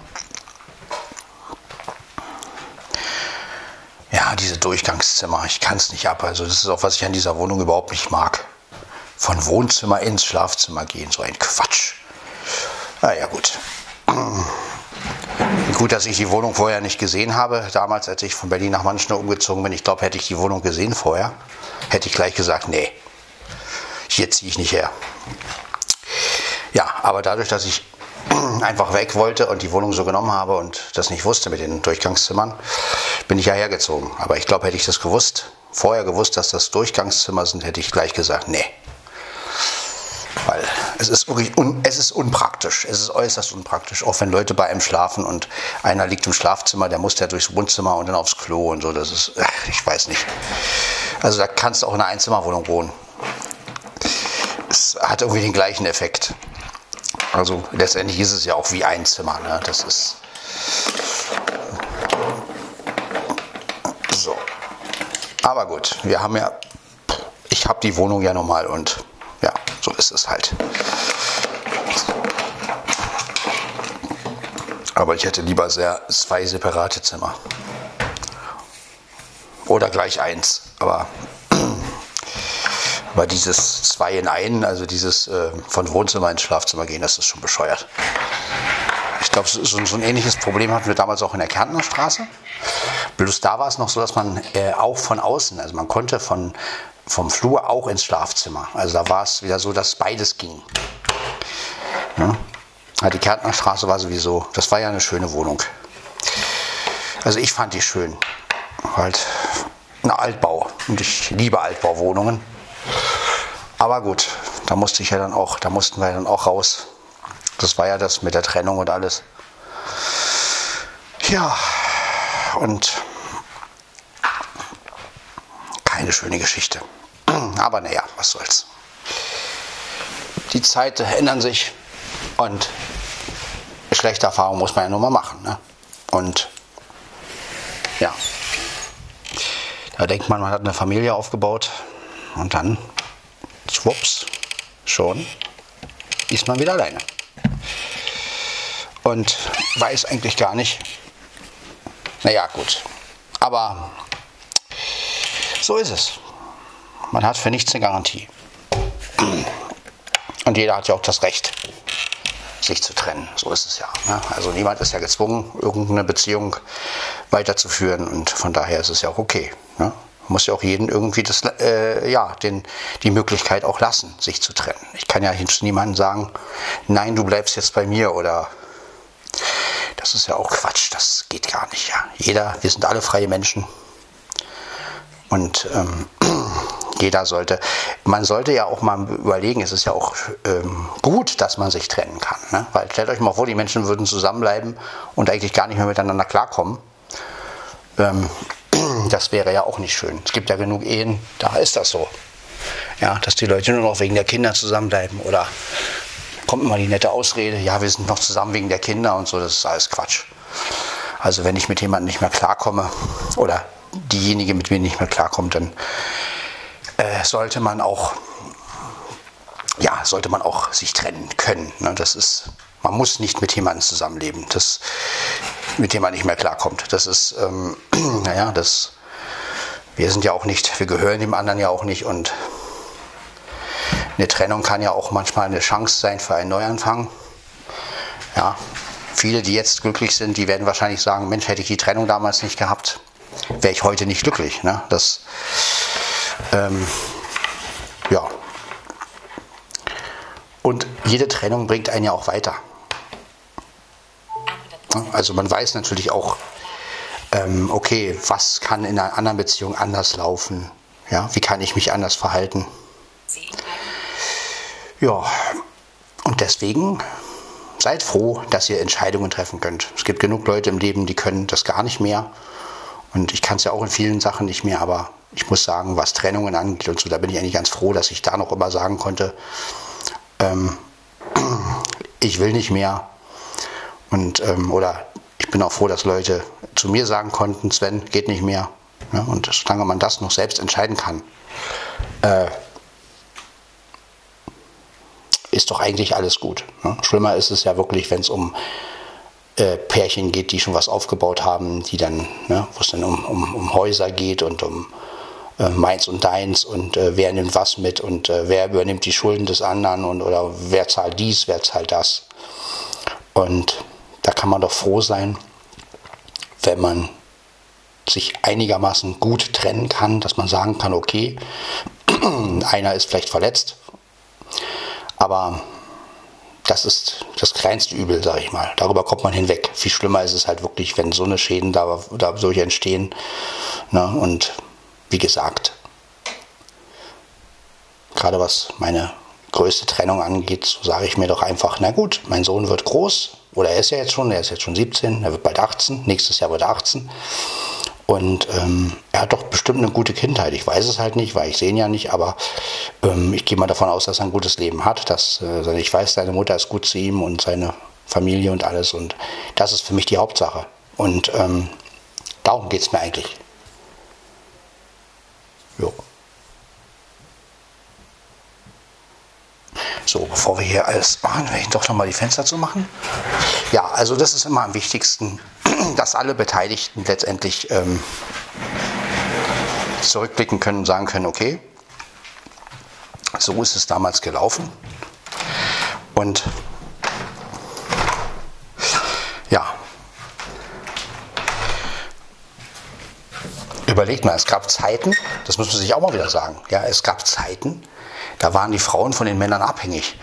Ja, diese Durchgangszimmer, ich kann es nicht ab. Also das ist auch, was ich an dieser Wohnung überhaupt nicht mag von Wohnzimmer ins Schlafzimmer gehen. So ein Quatsch. Naja, gut. Gut, dass ich die Wohnung vorher nicht gesehen habe. Damals, als ich von Berlin nach Manchner umgezogen bin, ich glaube, hätte ich die Wohnung gesehen vorher, hätte ich gleich gesagt, nee, hier ziehe ich nicht her. Ja, aber dadurch, dass ich einfach weg wollte und die Wohnung so genommen habe und das nicht wusste mit den Durchgangszimmern, bin ich ja hergezogen. Aber ich glaube, hätte ich das gewusst, vorher gewusst, dass das Durchgangszimmer sind, hätte ich gleich gesagt, nee, weil es ist es ist unpraktisch. Es ist äußerst unpraktisch. Auch wenn Leute bei einem schlafen und einer liegt im Schlafzimmer, der muss ja durchs Wohnzimmer und dann aufs Klo und so. Das ist, ich weiß nicht. Also da kannst du auch in einer Einzimmerwohnung wohnen. Es hat irgendwie den gleichen Effekt. Also letztendlich ist es ja auch wie ein Zimmer. Ne? Das ist so. Aber gut, wir haben ja, ich habe die Wohnung ja normal und so ist es halt. Aber ich hätte lieber sehr zwei separate Zimmer. Oder gleich eins. Aber, aber dieses zwei in einen, also dieses äh, von Wohnzimmer ins Schlafzimmer gehen, das ist schon bescheuert. Ich glaube, so, so, ein ähnliches Problem hatten wir damals auch in der Kärntner Straße. Bloß da war es noch so, dass man äh, auch von außen, also man konnte von, vom Flur auch ins Schlafzimmer. Also da war es wieder so, dass beides ging. Ja? Die Kärntnerstraße war sowieso, das war ja eine schöne Wohnung. Also ich fand die schön. Halt ein Altbau. Und ich liebe Altbauwohnungen. Aber gut, da musste ich ja dann auch, da mussten wir dann auch raus. Das war ja das mit der Trennung und alles. Ja, und keine schöne Geschichte. Aber naja, was soll's. Die Zeiten ändern sich und schlechte Erfahrungen muss man ja nur mal machen. Ne? Und ja, da denkt man, man hat eine Familie aufgebaut und dann, schwupps, schon ist man wieder alleine. Und weiß eigentlich gar nicht, naja, gut. Aber so ist es. Man hat für nichts eine Garantie. Und jeder hat ja auch das Recht, sich zu trennen. So ist es ja. Ne? Also niemand ist ja gezwungen, irgendeine Beziehung weiterzuführen und von daher ist es ja auch okay. Ne? Man muss ja auch jeden irgendwie das, äh, ja, den, die Möglichkeit auch lassen, sich zu trennen. Ich kann ja zu niemandem sagen, nein, du bleibst jetzt bei mir oder das ist ja auch Quatsch, das geht gar nicht. Ja. Jeder, wir sind alle freie Menschen und ähm, jeder sollte, man sollte ja auch mal überlegen, es ist ja auch ähm, gut, dass man sich trennen kann. Ne? Weil stellt euch mal vor, die Menschen würden zusammenbleiben und eigentlich gar nicht mehr miteinander klarkommen. Ähm, das wäre ja auch nicht schön. Es gibt ja genug Ehen, da ist das so. Ja, dass die Leute nur noch wegen der Kinder zusammenbleiben oder kommt immer die nette Ausrede, ja, wir sind noch zusammen wegen der Kinder und so, das ist alles Quatsch. Also wenn ich mit jemandem nicht mehr klarkomme oder diejenige mit mir nicht mehr klarkommt, dann äh, sollte man auch ja, sollte man auch sich trennen können. Ne? Das ist, man muss nicht mit jemandem zusammenleben, das, mit dem man nicht mehr klarkommt. Das ist, ähm, naja, das, wir sind ja auch nicht, wir gehören dem anderen ja auch nicht und eine Trennung kann ja auch manchmal eine Chance sein für einen Neuanfang. Ja, viele, die jetzt glücklich sind, die werden wahrscheinlich sagen, Mensch, hätte ich die Trennung damals nicht gehabt, wäre ich heute nicht glücklich. Ne? Das, ähm, ja, und jede Trennung bringt einen ja auch weiter. Also man weiß natürlich auch, ähm, okay, was kann in einer anderen Beziehung anders laufen? Ja, wie kann ich mich anders verhalten? Ja, und deswegen seid froh, dass ihr Entscheidungen treffen könnt. Es gibt genug Leute im Leben, die können das gar nicht mehr. Und ich kann es ja auch in vielen Sachen nicht mehr, aber ich muss sagen, was Trennungen angeht und so, da bin ich eigentlich ganz froh, dass ich da noch immer sagen konnte, ähm, ich will nicht mehr. Und, ähm, oder ich bin auch froh, dass Leute zu mir sagen konnten, Sven, geht nicht mehr. Ja, und solange man das noch selbst entscheiden kann, äh, ist doch eigentlich alles gut. Ne? Schlimmer ist es ja wirklich, wenn es um äh, Pärchen geht, die schon was aufgebaut haben, die dann, ne, wo es dann um, um, um Häuser geht und um äh, meins und deins und äh, wer nimmt was mit und äh, wer übernimmt die Schulden des anderen und oder wer zahlt dies, wer zahlt das. Und da kann man doch froh sein, wenn man sich einigermaßen gut trennen kann, dass man sagen kann, okay, einer ist vielleicht verletzt, aber das ist das kleinste Übel, sage ich mal. Darüber kommt man hinweg. Viel schlimmer ist es halt wirklich, wenn so eine Schäden da, da solche entstehen. Ne? Und wie gesagt, gerade was meine größte Trennung angeht, so sage ich mir doch einfach, na gut, mein Sohn wird groß, oder er ist ja jetzt schon, er ist jetzt schon 17, er wird bald 18, nächstes Jahr wird er 18. Und ähm, er hat doch bestimmt eine gute Kindheit. Ich weiß es halt nicht, weil ich sehe ihn ja nicht, aber ähm, ich gehe mal davon aus, dass er ein gutes Leben hat. Dass, äh, ich weiß, seine Mutter ist gut zu ihm und seine Familie und alles. Und das ist für mich die Hauptsache. Und ähm, darum geht es mir eigentlich. Jo. So, bevor wir hier alles machen, werde ich doch noch mal die Fenster zu machen. Ja, also das ist immer am wichtigsten, dass alle Beteiligten letztendlich ähm, zurückblicken können und sagen können, okay, so ist es damals gelaufen. Und ja, überlegt mal, es gab Zeiten, das muss man sich auch mal wieder sagen, ja, es gab Zeiten, da waren die Frauen von den Männern abhängig.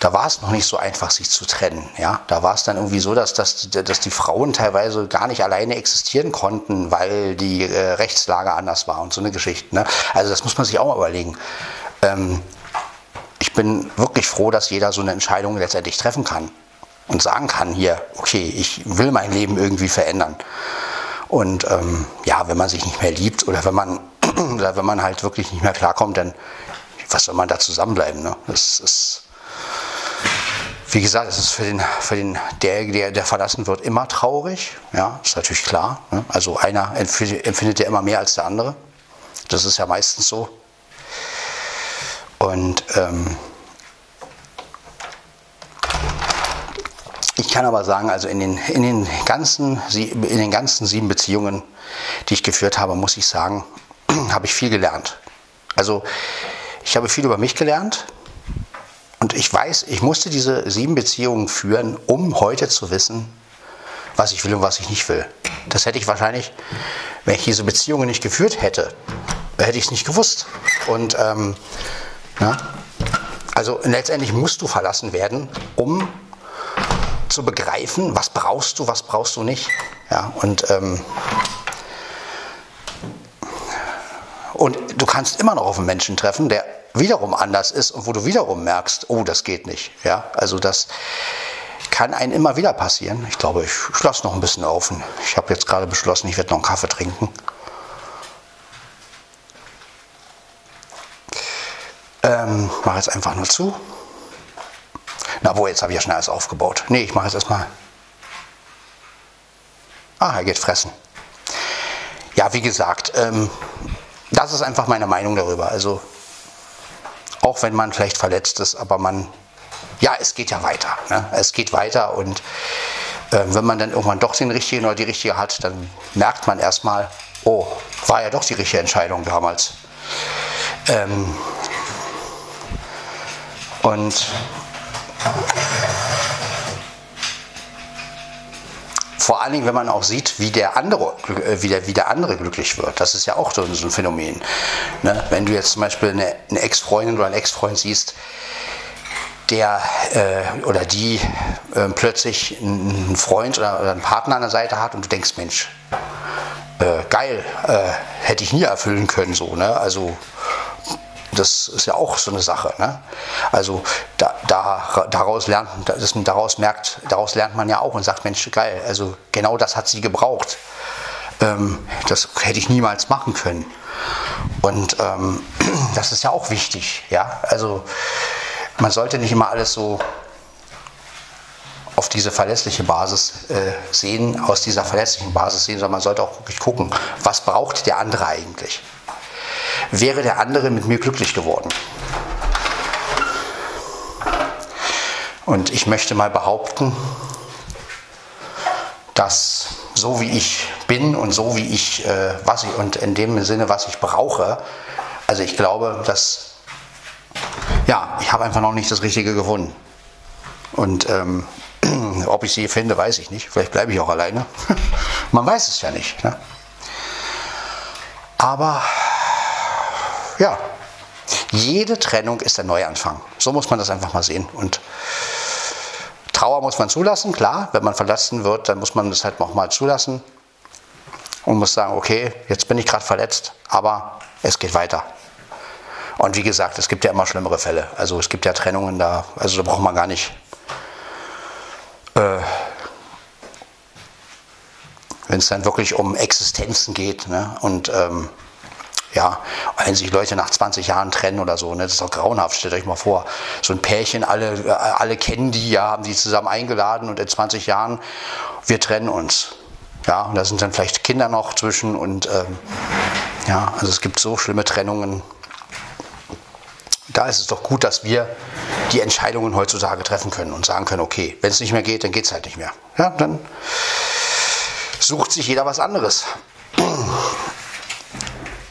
Da war es noch nicht so einfach, sich zu trennen. Ja? Da war es dann irgendwie so, dass, dass, dass die Frauen teilweise gar nicht alleine existieren konnten, weil die äh, Rechtslage anders war und so eine Geschichte. Ne? Also das muss man sich auch mal überlegen. Ähm, ich bin wirklich froh, dass jeder so eine Entscheidung letztendlich treffen kann und sagen kann, hier, okay, ich will mein Leben irgendwie verändern. Und ähm, ja, wenn man sich nicht mehr liebt oder wenn man, oder wenn man halt wirklich nicht mehr klarkommt, dann was soll man da zusammenbleiben? Ne? Das ist, wie gesagt, es ist für den, für den der, der, der verlassen wird, immer traurig. Ja, ist natürlich klar. Ne? Also einer empfindet ja immer mehr als der andere. Das ist ja meistens so. Und ähm, ich kann aber sagen, also in den, in, den ganzen, in den ganzen sieben Beziehungen, die ich geführt habe, muss ich sagen, habe ich viel gelernt. Also ich habe viel über mich gelernt und ich weiß, ich musste diese sieben Beziehungen führen, um heute zu wissen, was ich will und was ich nicht will. Das hätte ich wahrscheinlich, wenn ich diese Beziehungen nicht geführt hätte, hätte ich es nicht gewusst. Und ähm, ja, also letztendlich musst du verlassen werden, um zu begreifen, was brauchst du, was brauchst du nicht. Ja, und ähm, Und du kannst immer noch auf einen Menschen treffen, der wiederum anders ist und wo du wiederum merkst, oh, das geht nicht. Ja, also das kann einem immer wieder passieren. Ich glaube, ich schloss noch ein bisschen auf. Ich habe jetzt gerade beschlossen, ich werde noch einen Kaffee trinken. Ähm, mache jetzt einfach nur zu. Na wo, jetzt habe ich ja schnell alles aufgebaut. Nee, ich mache jetzt erstmal. Ah, er geht fressen. ja, wie gesagt, ähm, das ist einfach meine Meinung darüber. Also auch wenn man vielleicht verletzt ist, aber man, ja, es geht ja weiter. Ne? Es geht weiter und äh, wenn man dann irgendwann doch den richtigen oder die richtige hat, dann merkt man erstmal, oh, war ja doch die richtige Entscheidung damals. Ähm, und vor allen Dingen, wenn man auch sieht, wie der andere, äh, wie der, wie der andere glücklich wird. Das ist ja auch so, ein Phänomen. Ne? Wenn du jetzt zum Beispiel eine, eine Ex-Freundin oder einen Ex-Freund siehst, der äh, oder die äh, plötzlich einen Freund oder, oder, einen Partner an der Seite hat und du denkst, Mensch, äh, geil, äh, hätte ich nie erfüllen können, so, ne? Also das ist ja auch so eine Sache. Ne? Also da, da, daraus lernt, das, daraus merkt, daraus lernt man ja auch und sagt, Mensch, geil, also genau das hat sie gebraucht. Ähm, das hätte ich niemals machen können. Und ähm, das ist ja auch wichtig, ja. Also man sollte nicht immer alles so auf diese verlässliche Basis äh, sehen, aus dieser verlässlichen Basis sehen, sondern man sollte auch wirklich gucken, was braucht der andere eigentlich wäre der andere mit mir glücklich geworden. Und ich möchte mal behaupten, dass so wie ich bin und so wie ich, äh, was ich, und in dem Sinne, was ich brauche, also ich glaube, dass, ja, ich habe einfach noch nicht das Richtige gefunden. Und ähm, ob ich sie finde, weiß ich nicht. Vielleicht bleibe ich auch alleine. Man weiß es ja nicht. Ne? Aber ja, jede Trennung ist ein Neuanfang. So muss man das einfach mal sehen. Und Trauer muss man zulassen, klar. Wenn man verlassen wird, dann muss man das halt auch mal zulassen und muss sagen, okay, jetzt bin ich gerade verletzt, aber es geht weiter. Und wie gesagt, es gibt ja immer schlimmere Fälle. Also es gibt ja Trennungen da, also da braucht man gar nicht. Äh, Wenn es dann wirklich um Existenzen geht ne? und ähm, ja, wenn sich Leute nach 20 Jahren trennen oder so, ne, das ist doch grauenhaft, stellt euch mal vor. So ein Pärchen, alle, äh, alle kennen die, ja, haben die zusammen eingeladen und in 20 Jahren, wir trennen uns. Ja, und da sind dann vielleicht Kinder noch zwischen und ähm, ja, also es gibt so schlimme Trennungen. Da ist es doch gut, dass wir die Entscheidungen heutzutage treffen können und sagen können, okay, wenn es nicht mehr geht, dann geht es halt nicht mehr. Ja, dann sucht sich jeder was anderes.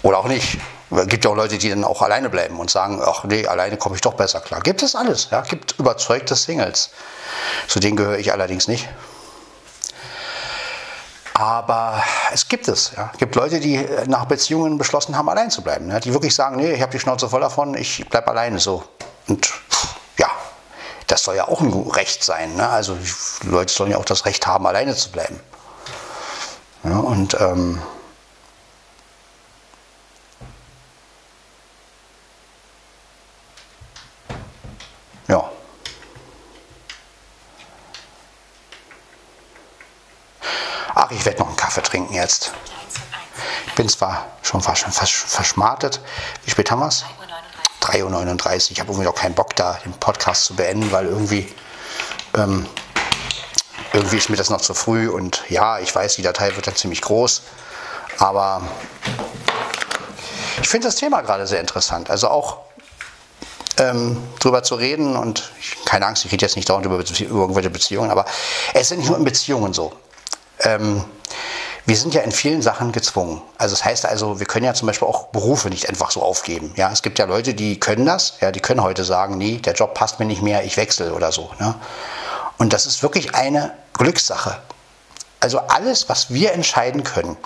Oder auch nicht. Es gibt ja auch Leute, die dann auch alleine bleiben und sagen, ach nee, alleine komme ich doch besser klar. Gibt es alles, ja, gibt überzeugte Singles. Zu denen gehöre ich allerdings nicht. Aber es gibt es. Ja. Es gibt Leute, die nach Beziehungen beschlossen haben, allein zu bleiben. Ja. Die wirklich sagen, nee, ich habe die Schnauze voll davon, ich bleibe alleine so. Und ja, das soll ja auch ein Recht sein. Ne? Also Leute sollen ja auch das Recht haben, alleine zu bleiben. Ja, und ähm, Ach, ich werde noch einen Kaffee trinken jetzt. Ich bin zwar schon fast, fast verschmartet. Wie spät haben wir es? 3.39 Uhr. Ich habe irgendwie noch keinen Bock, da den Podcast zu beenden, weil irgendwie, ähm, irgendwie ist mir das noch zu früh. Und ja, ich weiß, die Datei wird dann ziemlich groß. Aber ich finde das Thema gerade sehr interessant. Also auch ähm, drüber zu reden und ich, keine Angst, ich rede jetzt nicht dauernd über, über irgendwelche Beziehungen, aber es sind nicht nur in Beziehungen so ähm, wir sind ja in vielen Sachen gezwungen. Also das heißt also, wir können ja zum Beispiel auch Berufe nicht einfach so aufgeben. Ja, es gibt ja Leute, die können das, ja, die können heute sagen, nee, der Job passt mir nicht mehr, ich wechsle oder so. Ne? Und das ist wirklich eine Glückssache. Also alles, was wir entscheiden können.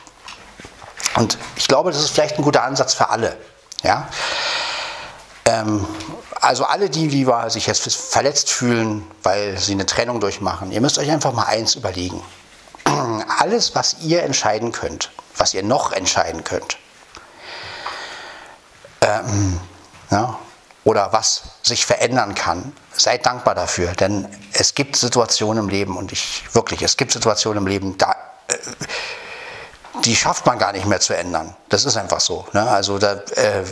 Und ich glaube, das ist vielleicht ein guter Ansatz für alle. Ja? Ähm, also alle die, die sich jetzt verletzt fühlen, weil sie eine Trennung durchmachen, ihr müsst euch einfach mal eins überlegen alles, was ihr entscheiden könnt, was ihr noch entscheiden könnt, ähm, ja, oder was sich verändern kann, seid dankbar dafür, denn es gibt Situationen im Leben und ich wirklich, es gibt Situationen im Leben, da äh, die schafft man gar nicht mehr zu ändern. Das ist einfach so. Ne? Also da, äh,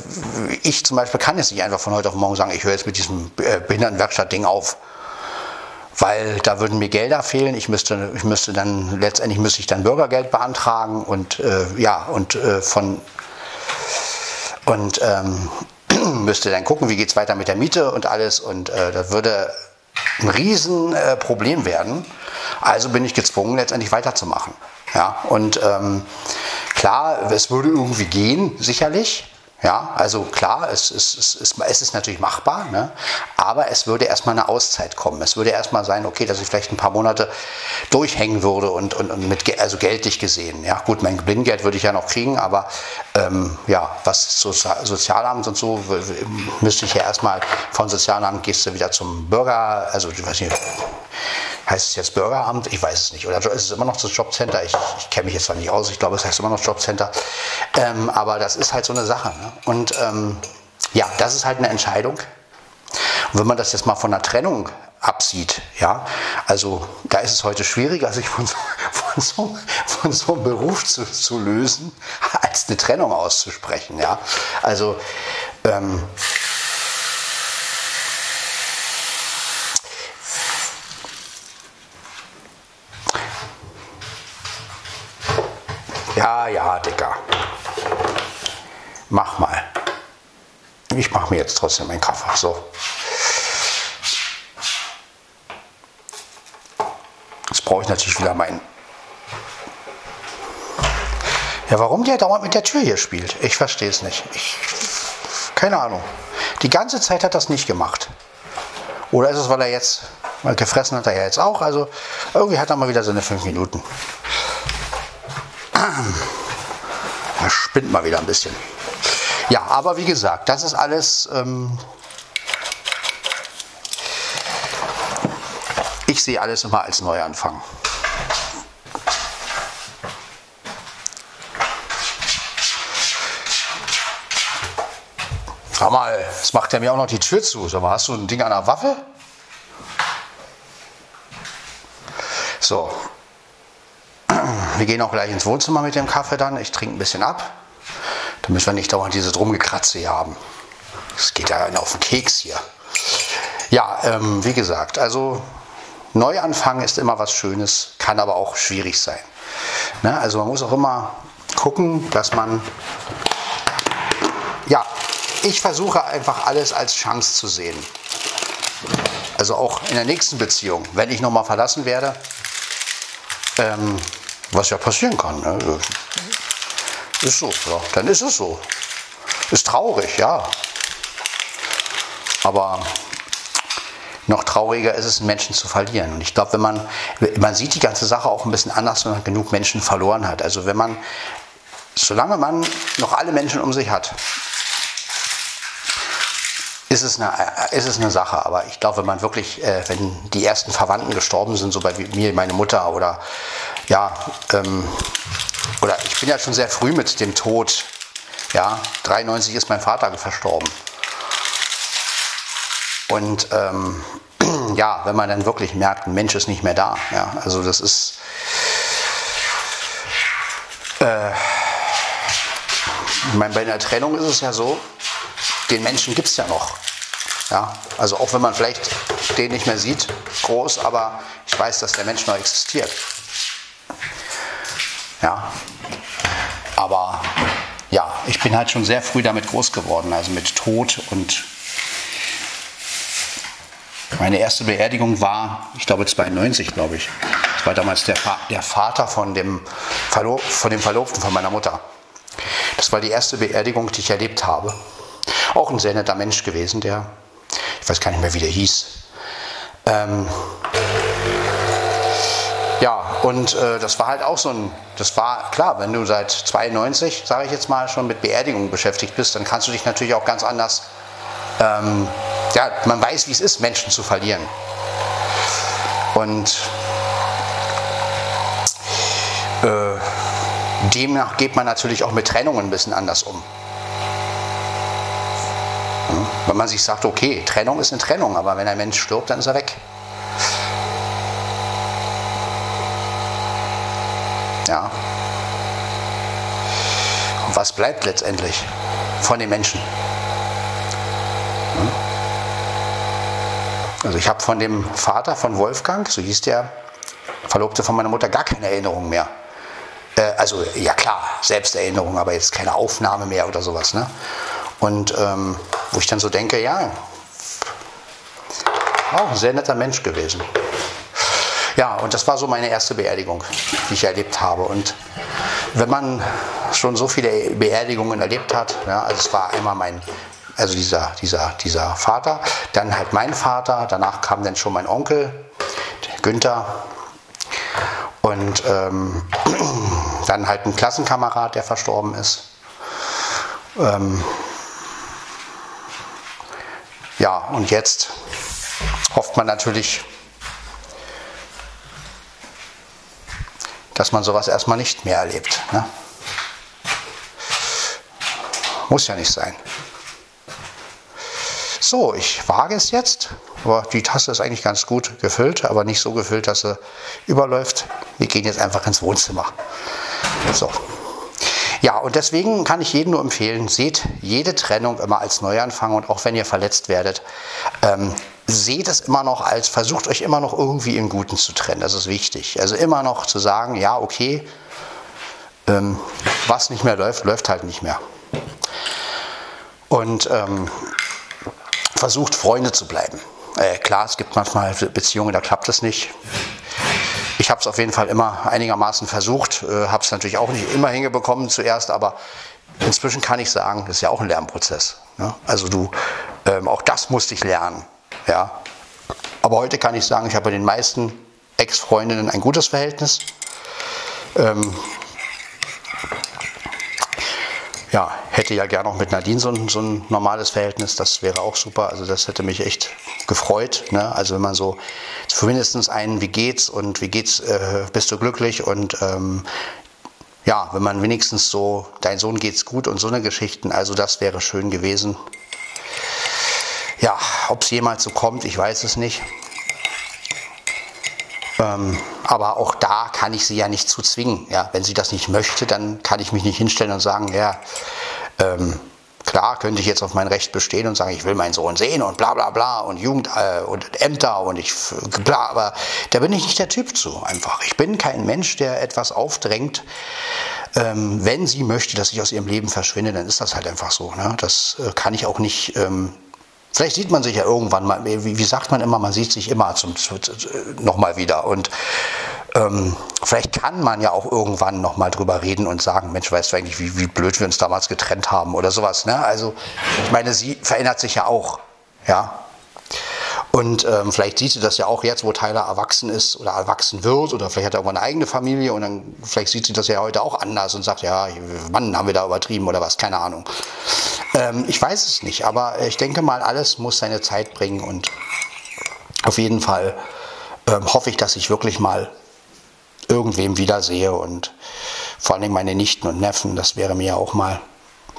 ich zum Beispiel kann jetzt nicht einfach von heute auf morgen sagen, ich höre jetzt mit diesem äh, Behindertenwerkstatt-Ding auf weil da würden mir Gelder fehlen. Ich müsste, ich müsste dann letztendlich müsste ich dann Bürgergeld beantragen und äh, ja und äh, von und ähm, müsste dann gucken, wie geht es weiter mit der Miete und alles und äh, das würde ein Riesenproblem werden. Also bin ich gezwungen, letztendlich weiterzumachen. Ja, und ähm, klar, es würde irgendwie gehen, sicherlich. Ja, also klar, es, es, es, es, es ist natürlich machbar, ne? aber es würde erstmal eine Auszeit kommen. Es würde erstmal sein, okay, dass ich vielleicht ein paar Monate durchhängen würde und, und, und mit also geldlich gesehen. Ja, gut, mein Blindgeld würde ich ja noch kriegen, aber ähm, ja, was Sozialamt und so, müsste ich ja erstmal von Sozialamt gehst du wieder zum Bürger, also ich weiß nicht, heißt es jetzt Bürgeramt? Ich weiß es nicht. Oder ist es immer noch das Jobcenter? Ich, ich kenne mich jetzt zwar nicht aus, ich glaube, es heißt immer noch Jobcenter. Ähm, aber das ist halt so eine Sache. Ne? Und ähm, ja, das ist halt eine Entscheidung. Und wenn man das jetzt mal von der Trennung absieht, ja, also da ist es heute schwieriger, sich von so, von so, von so einem Beruf zu, zu lösen, als eine Trennung auszusprechen, ja. Also ähm, Ja, ja, Dicker. Mach mal. Ich mache mir jetzt trotzdem meinen Kaffee. So. Jetzt brauche ich natürlich wieder meinen. Ja, warum der dauernd mit der Tür hier spielt? Ich verstehe es nicht. Ich, keine Ahnung. Die ganze Zeit hat das nicht gemacht. Oder ist es, weil er jetzt, weil gefressen hat er ja jetzt auch. Also irgendwie hat er mal wieder seine fünf Minuten. Er spinnt mal wieder ein bisschen. Ja, aber wie gesagt, das ist alles. Ähm ich sehe alles immer als Neuanfang. Sag mal, jetzt macht er mir auch noch die Tür zu. Sag mal, hast du ein Ding an der Waffe? So, wir gehen auch gleich ins Wohnzimmer mit dem Kaffee dann. Ich trinke ein bisschen ab, damit wir nicht dauernd diese Drumgekratze hier haben. Es geht ja auf den Keks hier. Ja, ähm, wie gesagt, also Neuanfang ist immer was Schönes, kann aber auch schwierig sein. Ne? Also man muss auch immer gucken, dass man, ja, ich versuche einfach alles als Chance zu sehen. Also auch in der nächsten Beziehung, wenn ich nochmal verlassen werde, ähm, was ja passieren kann. Ne? Ist so, ja. Dann ist es so. Ist traurig, ja. Aber noch trauriger ist es, Menschen zu verlieren. Und ich glaube, wenn man, man sieht die ganze Sache auch ein bisschen anders, wenn man genug Menschen verloren hat. Also wenn man, solange man noch alle Menschen um sich hat, ist es eine, ist es eine Sache. Aber ich glaube, wenn man wirklich, äh, wenn die ersten Verwandten gestorben sind, so bei mir, meine Mutter oder ja, ähm, oder ich bin ja schon sehr früh mit dem Tod. Ja, 93 ist mein Vater verstorben. Und ähm, ja, wenn man dann wirklich merkt, ein Mensch ist nicht mehr da. Ja, also das ist. Äh, ich meine, bei einer Trennung ist es ja so, den Menschen gibt es ja noch. Ja, also auch wenn man vielleicht den nicht mehr sieht, groß, aber ich weiß, dass der Mensch noch existiert. Ja, aber ja, ich bin halt schon sehr früh damit groß geworden, also mit Tod und meine erste Beerdigung war, ich glaube 92, glaube ich. Das war damals der, der Vater von dem, von dem Verlobten von meiner Mutter. Das war die erste Beerdigung, die ich erlebt habe. Auch ein sehr netter Mensch gewesen, der, ich weiß gar nicht mehr, wie der hieß. Ähm, und äh, das war halt auch so ein, das war klar, wenn du seit 92, sage ich jetzt mal, schon mit Beerdigungen beschäftigt bist, dann kannst du dich natürlich auch ganz anders, ähm, ja, man weiß, wie es ist, Menschen zu verlieren. Und äh, demnach geht man natürlich auch mit Trennungen ein bisschen anders um. Wenn man sich sagt, okay, Trennung ist eine Trennung, aber wenn ein Mensch stirbt, dann ist er weg. Ja. Und was bleibt letztendlich von den Menschen? Hm? Also ich habe von dem Vater von Wolfgang, so hieß der Verlobte von meiner Mutter, gar keine Erinnerung mehr. Äh, also ja klar, Selbsterinnerung, aber jetzt keine Aufnahme mehr oder sowas. Ne? Und ähm, wo ich dann so denke, ja, auch ein sehr netter Mensch gewesen. Ja, und das war so meine erste Beerdigung, die ich erlebt habe. Und wenn man schon so viele Beerdigungen erlebt hat, ja, also es war einmal mein, also dieser, dieser, dieser Vater, dann halt mein Vater, danach kam dann schon mein Onkel, Günther, und ähm, dann halt ein Klassenkamerad, der verstorben ist. Ähm, ja, und jetzt hofft man natürlich, dass man sowas erstmal nicht mehr erlebt. Ne? Muss ja nicht sein. So, ich wage es jetzt. Aber die Tasse ist eigentlich ganz gut gefüllt, aber nicht so gefüllt, dass sie überläuft. Wir gehen jetzt einfach ins Wohnzimmer. So. Ja, und deswegen kann ich jedem nur empfehlen, seht jede Trennung immer als Neuanfang und auch wenn ihr verletzt werdet, ähm, seht es immer noch als, versucht euch immer noch irgendwie im Guten zu trennen. Das ist wichtig. Also immer noch zu sagen, ja, okay, ähm, was nicht mehr läuft, läuft halt nicht mehr. Und ähm, versucht, Freunde zu bleiben. Äh, klar, es gibt manchmal Beziehungen, da klappt es nicht. Ich habe es auf jeden Fall immer einigermaßen versucht, äh, habe es natürlich auch nicht immer hingebekommen zuerst, aber inzwischen kann ich sagen, das ist ja auch ein Lernprozess. Ne? Also du, ähm, auch das musste ich lernen. Ja. Aber heute kann ich sagen, ich habe bei den meisten Ex-Freundinnen ein gutes Verhältnis. Ähm, ja, hätte ja gerne auch mit Nadine so ein, so ein, normales Verhältnis, das wäre auch super. Also das hätte mich echt gefreut. Ne? Also wenn man so zumindest einen, wie geht's und wie geht's, äh, bist du glücklich und ähm, ja, wenn man wenigstens so, dein Sohn geht's gut und so eine Geschichten, also das wäre schön gewesen. Ja, ob es jemals so kommt, ich weiß es nicht. Ähm, aber auch da kann ich sie ja nicht zu zwingen. Ja? Wenn sie das nicht möchte, dann kann ich mich nicht hinstellen und sagen, ja, ähm, klar könnte ich jetzt auf mein Recht bestehen und sagen, ich will meinen Sohn sehen und bla bla bla und Jugend äh, und Ämter und ich bla, aber da bin ich nicht der Typ zu einfach. Ich bin kein Mensch, der etwas aufdrängt. Ähm, wenn sie möchte, dass ich aus ihrem Leben verschwinde, dann ist das halt einfach so. Ne? Das äh, kann ich auch nicht ähm, Vielleicht sieht man sich ja irgendwann mal, wie, wie sagt man immer, man sieht sich immer zum, nochmal wieder. Und ähm, vielleicht kann man ja auch irgendwann nochmal drüber reden und sagen, Mensch, weißt du eigentlich, wie, wie blöd wir uns damals getrennt haben oder sowas. Ne? Also ich meine, sie verändert sich ja auch. Ja, und ähm, vielleicht siehst du das ja auch jetzt, wo Tyler erwachsen ist oder erwachsen wird oder vielleicht hat er irgendwann eine eigene Familie und dann vielleicht sieht sie das ja heute auch anders und sagt, ja, Mann, haben wir da übertrieben oder was, keine Ahnung. Ähm, ich weiß es nicht, aber ich denke mal, alles muss seine Zeit bringen und auf jeden Fall ähm, hoffe ich, dass ich wirklich mal irgendwem wiedersehe und vor allen Dingen meine Nichten und Neffen, das wäre mir ja auch mal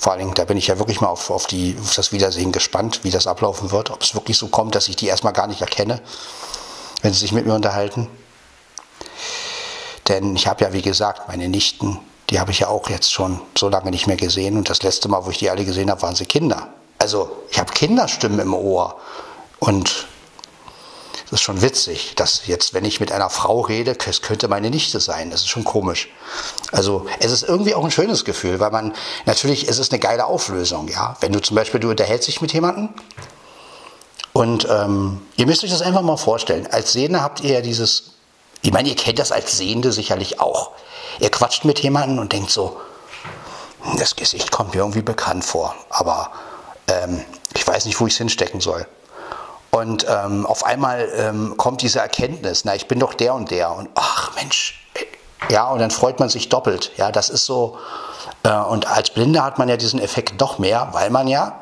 vor allen Dingen, da bin ich ja wirklich mal auf, auf, die, auf das Wiedersehen gespannt, wie das ablaufen wird. Ob es wirklich so kommt, dass ich die erstmal gar nicht erkenne, wenn sie sich mit mir unterhalten. Denn ich habe ja, wie gesagt, meine Nichten, die habe ich ja auch jetzt schon so lange nicht mehr gesehen. Und das letzte Mal, wo ich die alle gesehen habe, waren sie Kinder. Also ich habe Kinderstimmen im Ohr. Und das ist schon witzig, dass jetzt, wenn ich mit einer Frau rede, es könnte meine Nichte sein. Das ist schon komisch. Also es ist irgendwie auch ein schönes Gefühl, weil man natürlich, es ist eine geile Auflösung, ja. Wenn du zum Beispiel, du unterhältst dich mit jemandem und ähm, ihr müsst euch das einfach mal vorstellen. Als Sehende habt ihr ja dieses, ich meine, ihr kennt das als Sehende sicherlich auch. Ihr quatscht mit jemandem und denkt so, das Gesicht kommt mir irgendwie bekannt vor, aber ähm, ich weiß nicht, wo ich es hinstecken soll. Und ähm, auf einmal ähm, kommt diese Erkenntnis, na, ich bin doch der und der. Und ach Mensch, ja, und dann freut man sich doppelt. Ja, das ist so. Äh, und als Blinde hat man ja diesen Effekt doch mehr, weil man ja.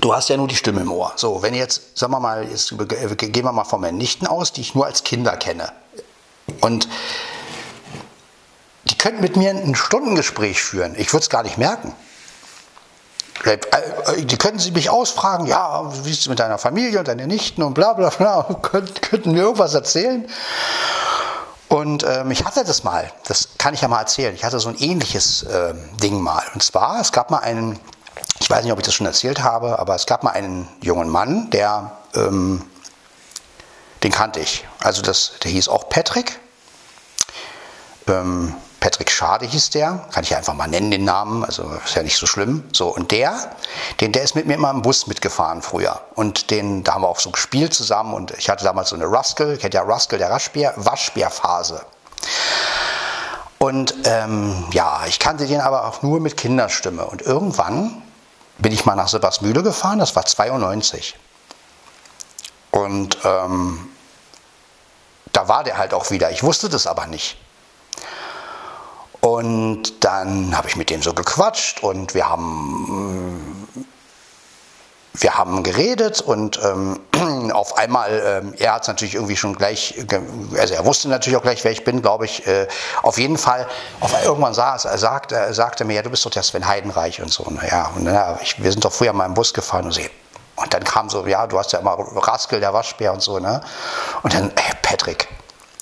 Du hast ja nur die Stimme im Ohr. So, wenn jetzt, sagen wir mal, jetzt gehen wir mal von meinen Nichten aus, die ich nur als Kinder kenne. Und die könnten mit mir ein Stundengespräch führen. Ich würde es gar nicht merken. Äh, äh, die könnten Sie mich ausfragen, ja, wie ist es mit deiner Familie und deinen Nichten und bla bla bla, könnten mir irgendwas erzählen. Und ähm, ich hatte das mal, das kann ich ja mal erzählen. Ich hatte so ein ähnliches ähm, Ding mal. Und zwar, es gab mal einen, ich ich weiß nicht, ob ich das schon erzählt habe, aber es gab mal einen jungen Mann, der, ähm, den kannte ich. Also das, der hieß auch Patrick. Ähm, Patrick Schade hieß der, kann ich einfach mal nennen den Namen, also ist ja nicht so schlimm. So, und der, den, der ist mit mir immer im Bus mitgefahren früher. Und den, da haben wir auch so gespielt zusammen und ich hatte damals so eine Ruskel, kennt ja Ruskel, der Waschbär, Waschbärphase. Und ähm, ja, ich kannte den aber auch nur mit Kinderstimme. Und irgendwann bin ich mal nach Sebastian gefahren, das war 92. Und ähm, da war der halt auch wieder. Ich wusste das aber nicht. Und dann habe ich mit dem so gequatscht und wir haben, wir haben geredet und ähm, auf einmal, ähm, er hat es natürlich irgendwie schon gleich, also er wusste natürlich auch gleich, wer ich bin, glaube ich. Äh, auf jeden Fall, auf, irgendwann saß, er sagte, er mir, ja, du bist doch der Sven Heidenreich und so. Und, ja, und ja, ich, wir sind doch früher mal im Bus gefahren und so. Und dann kam so, ja, du hast ja immer Raskel, der Waschbär und so, ne? Und dann, ey, Patrick,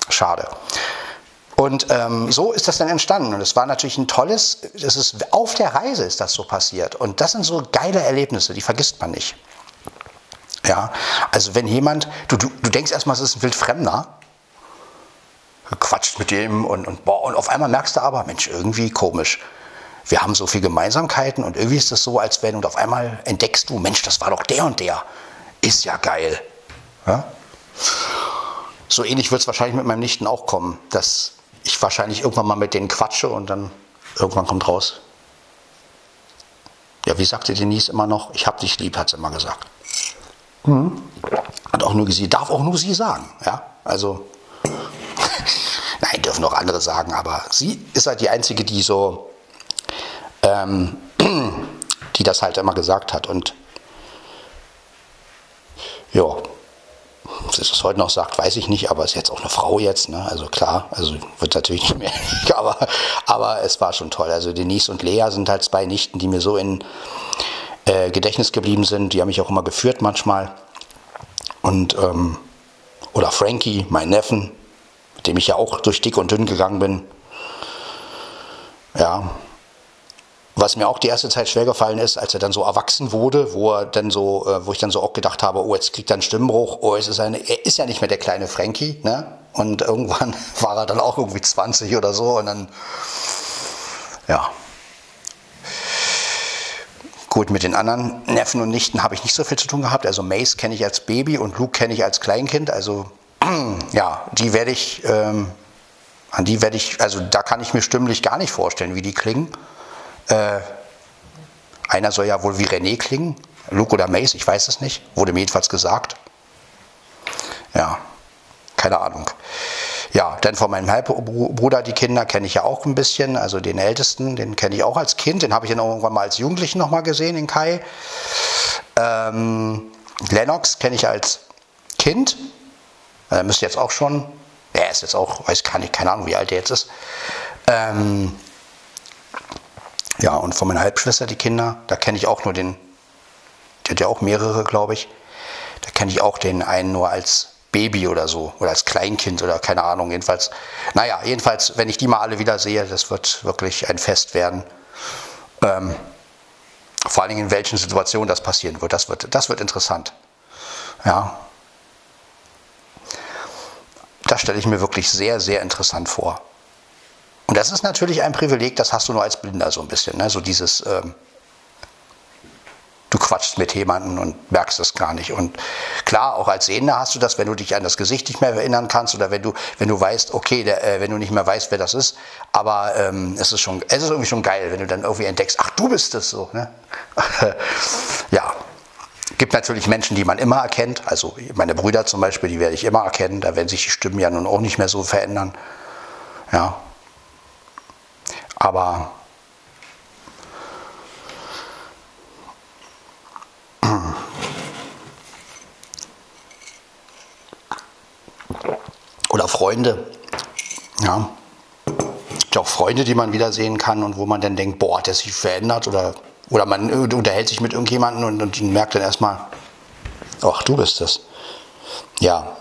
schade. Und ähm, so ist das dann entstanden. Und es war natürlich ein tolles, das ist, auf der Reise ist das so passiert. Und das sind so geile Erlebnisse, die vergisst man nicht. Ja, also wenn jemand, du, du, du denkst erstmal, es ist ein Wildfremder, quatscht mit dem und, und, boah, und auf einmal merkst du aber, Mensch, irgendwie komisch. Wir haben so viele Gemeinsamkeiten und irgendwie ist das so, als wenn, und auf einmal entdeckst du, Mensch, das war doch der und der. Ist ja geil. Ja? So ähnlich wird es wahrscheinlich mit meinem Nichten auch kommen, dass ich wahrscheinlich irgendwann mal mit denen quatsche und dann irgendwann kommt raus. Ja, wie sagte Denise immer noch? Ich hab dich lieb, hat sie immer gesagt. Mhm. Hat auch nur sie, darf auch nur sie sagen. Ja, also, nein, dürfen auch andere sagen, aber sie ist halt die Einzige, die so, ähm, die das halt immer gesagt hat und ja, ob sie das heute noch sagt, weiß ich nicht, aber ist jetzt auch eine Frau jetzt, ne? Also klar, also wird natürlich nicht mehr, aber, aber es war schon toll. Also Denise und Lea sind halt zwei Nichten, die mir so in äh, Gedächtnis geblieben sind. Die haben mich auch immer geführt manchmal. Und, ähm, oder Frankie, mein Neffen, mit dem ich ja auch durch dick und dünn gegangen bin. Ja, was mir auch die erste Zeit schwer gefallen ist, als er dann so erwachsen wurde, wo er dann so, äh, wo ich dann so auch gedacht habe, oh, jetzt kriegt er einen Stimmbruch, oh, es ist eine, er ist ja nicht mehr der kleine Frankie, ne? Und irgendwann war er dann auch irgendwie 20 oder so und dann, ja. Gut, mit den anderen Neffen und Nichten habe ich nicht so viel zu tun gehabt. Also Mace kenne ich als Baby und Luke kenne ich als Kleinkind. Also ja, die werde ich, ähm, an die werde ich, also da kann ich mir stimmlich gar nicht vorstellen, wie die klingen. Äh, einer soll ja wohl wie René klingen. Luke oder Mace, ich weiß es nicht. Wurde mir jedenfalls gesagt. Ja, keine Ahnung. Ja, dann von meinem Halbbruder, die Kinder kenne ich ja auch ein bisschen. Also den Ältesten, den kenne ich auch als Kind. Den habe ich dann irgendwann mal als Jugendlichen nochmal gesehen, den Kai. Ähm, Lennox kenne ich als Kind. Er müsste jetzt auch schon, er ist jetzt auch, weiß gar nicht, keine Ahnung, wie alt er jetzt ist. Ähm, ja, und von meiner Halbschwester, die Kinder, da kenne ich auch nur den, die hat ja auch mehrere, glaube ich. Da kenne ich auch den einen nur als Baby oder so oder als Kleinkind oder keine Ahnung. Jedenfalls, naja, jedenfalls, wenn ich die mal alle wieder sehe, das wird wirklich ein Fest werden. Ähm, vor allen Dingen in welchen Situationen das passieren wird. Das wird, das wird interessant. Ja. Das stelle ich mir wirklich sehr, sehr interessant vor. Und das ist natürlich ein Privileg, das hast du nur als Blinder so ein bisschen. Ne? So dieses, ähm, du quatschst mit jemandem und merkst es gar nicht. Und klar, auch als Sehender hast du das, wenn du dich an das Gesicht nicht mehr erinnern kannst oder wenn du, wenn du weißt, okay, der, äh, wenn du nicht mehr weißt, wer das ist. Aber ähm, es ist schon, es ist irgendwie schon geil, wenn du dann irgendwie entdeckst, ach, du bist es so. Ne? ja. Gibt natürlich Menschen, die man immer erkennt. Also meine Brüder zum Beispiel, die werde ich immer erkennen. Da werden sich die Stimmen ja nun auch nicht mehr so verändern. Ja, aber oder Freunde, ja, gibt auch Freunde, die man wiedersehen kann und wo man dann denkt, boah, hat der sich verändert oder oder man unterhält sich mit irgendjemandem und, und merkt dann erstmal, ach, du bist es. Ja,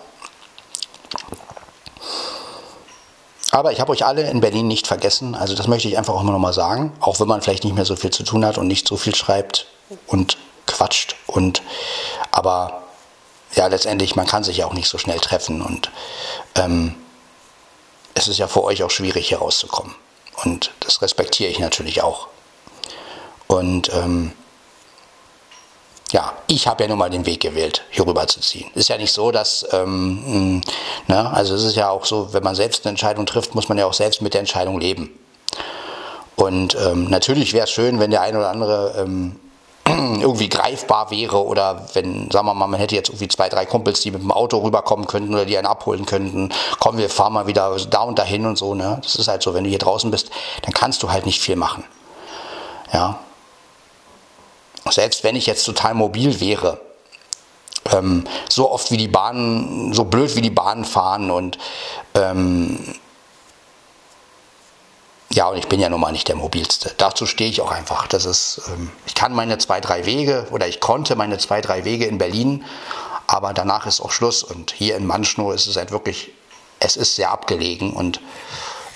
Aber ich habe euch alle in Berlin nicht vergessen. Also das möchte ich einfach auch immer nochmal sagen. Auch wenn man vielleicht nicht mehr so viel zu tun hat und nicht so viel schreibt. und quatscht und aber ja, letztendlich, man kann sich ja auch nicht so schnell treffen und ähm, es ist ja für euch auch schwierig, hier rauszukommen. Und das respektiere ich natürlich auch. Und ähm, ja, ich habe ja nun mal den Weg gewählt, hier rüber zu ziehen. Ist ja nicht so, dass, ähm, ne, also es ist ja auch so, wenn man selbst eine Entscheidung trifft, muss man ja auch selbst mit der Entscheidung leben. Und ähm, natürlich wäre es schön, wenn der eine oder andere ähm, irgendwie greifbar wäre oder wenn, sagen wir mal, man hätte jetzt irgendwie zwei, drei Kumpels, die mit dem Auto rüberkommen könnten oder die einen abholen könnten, komm, wir fahren mal wieder da und dahin und so, ne? Das ist halt so, wenn du hier draußen bist, dann kannst du halt nicht viel machen. Ja, selbst wenn ich jetzt total mobil wäre, ähm, so oft wie die Bahnen, so blöd wie die Bahnen fahren und ähm, ja, und ich bin ja nun mal nicht der mobilste. Dazu stehe ich auch einfach. Das ist, ähm, ich kann meine zwei, drei Wege oder ich konnte meine zwei, drei Wege in Berlin, aber danach ist auch Schluss. Und hier in Manschnow ist es halt wirklich, es ist sehr abgelegen und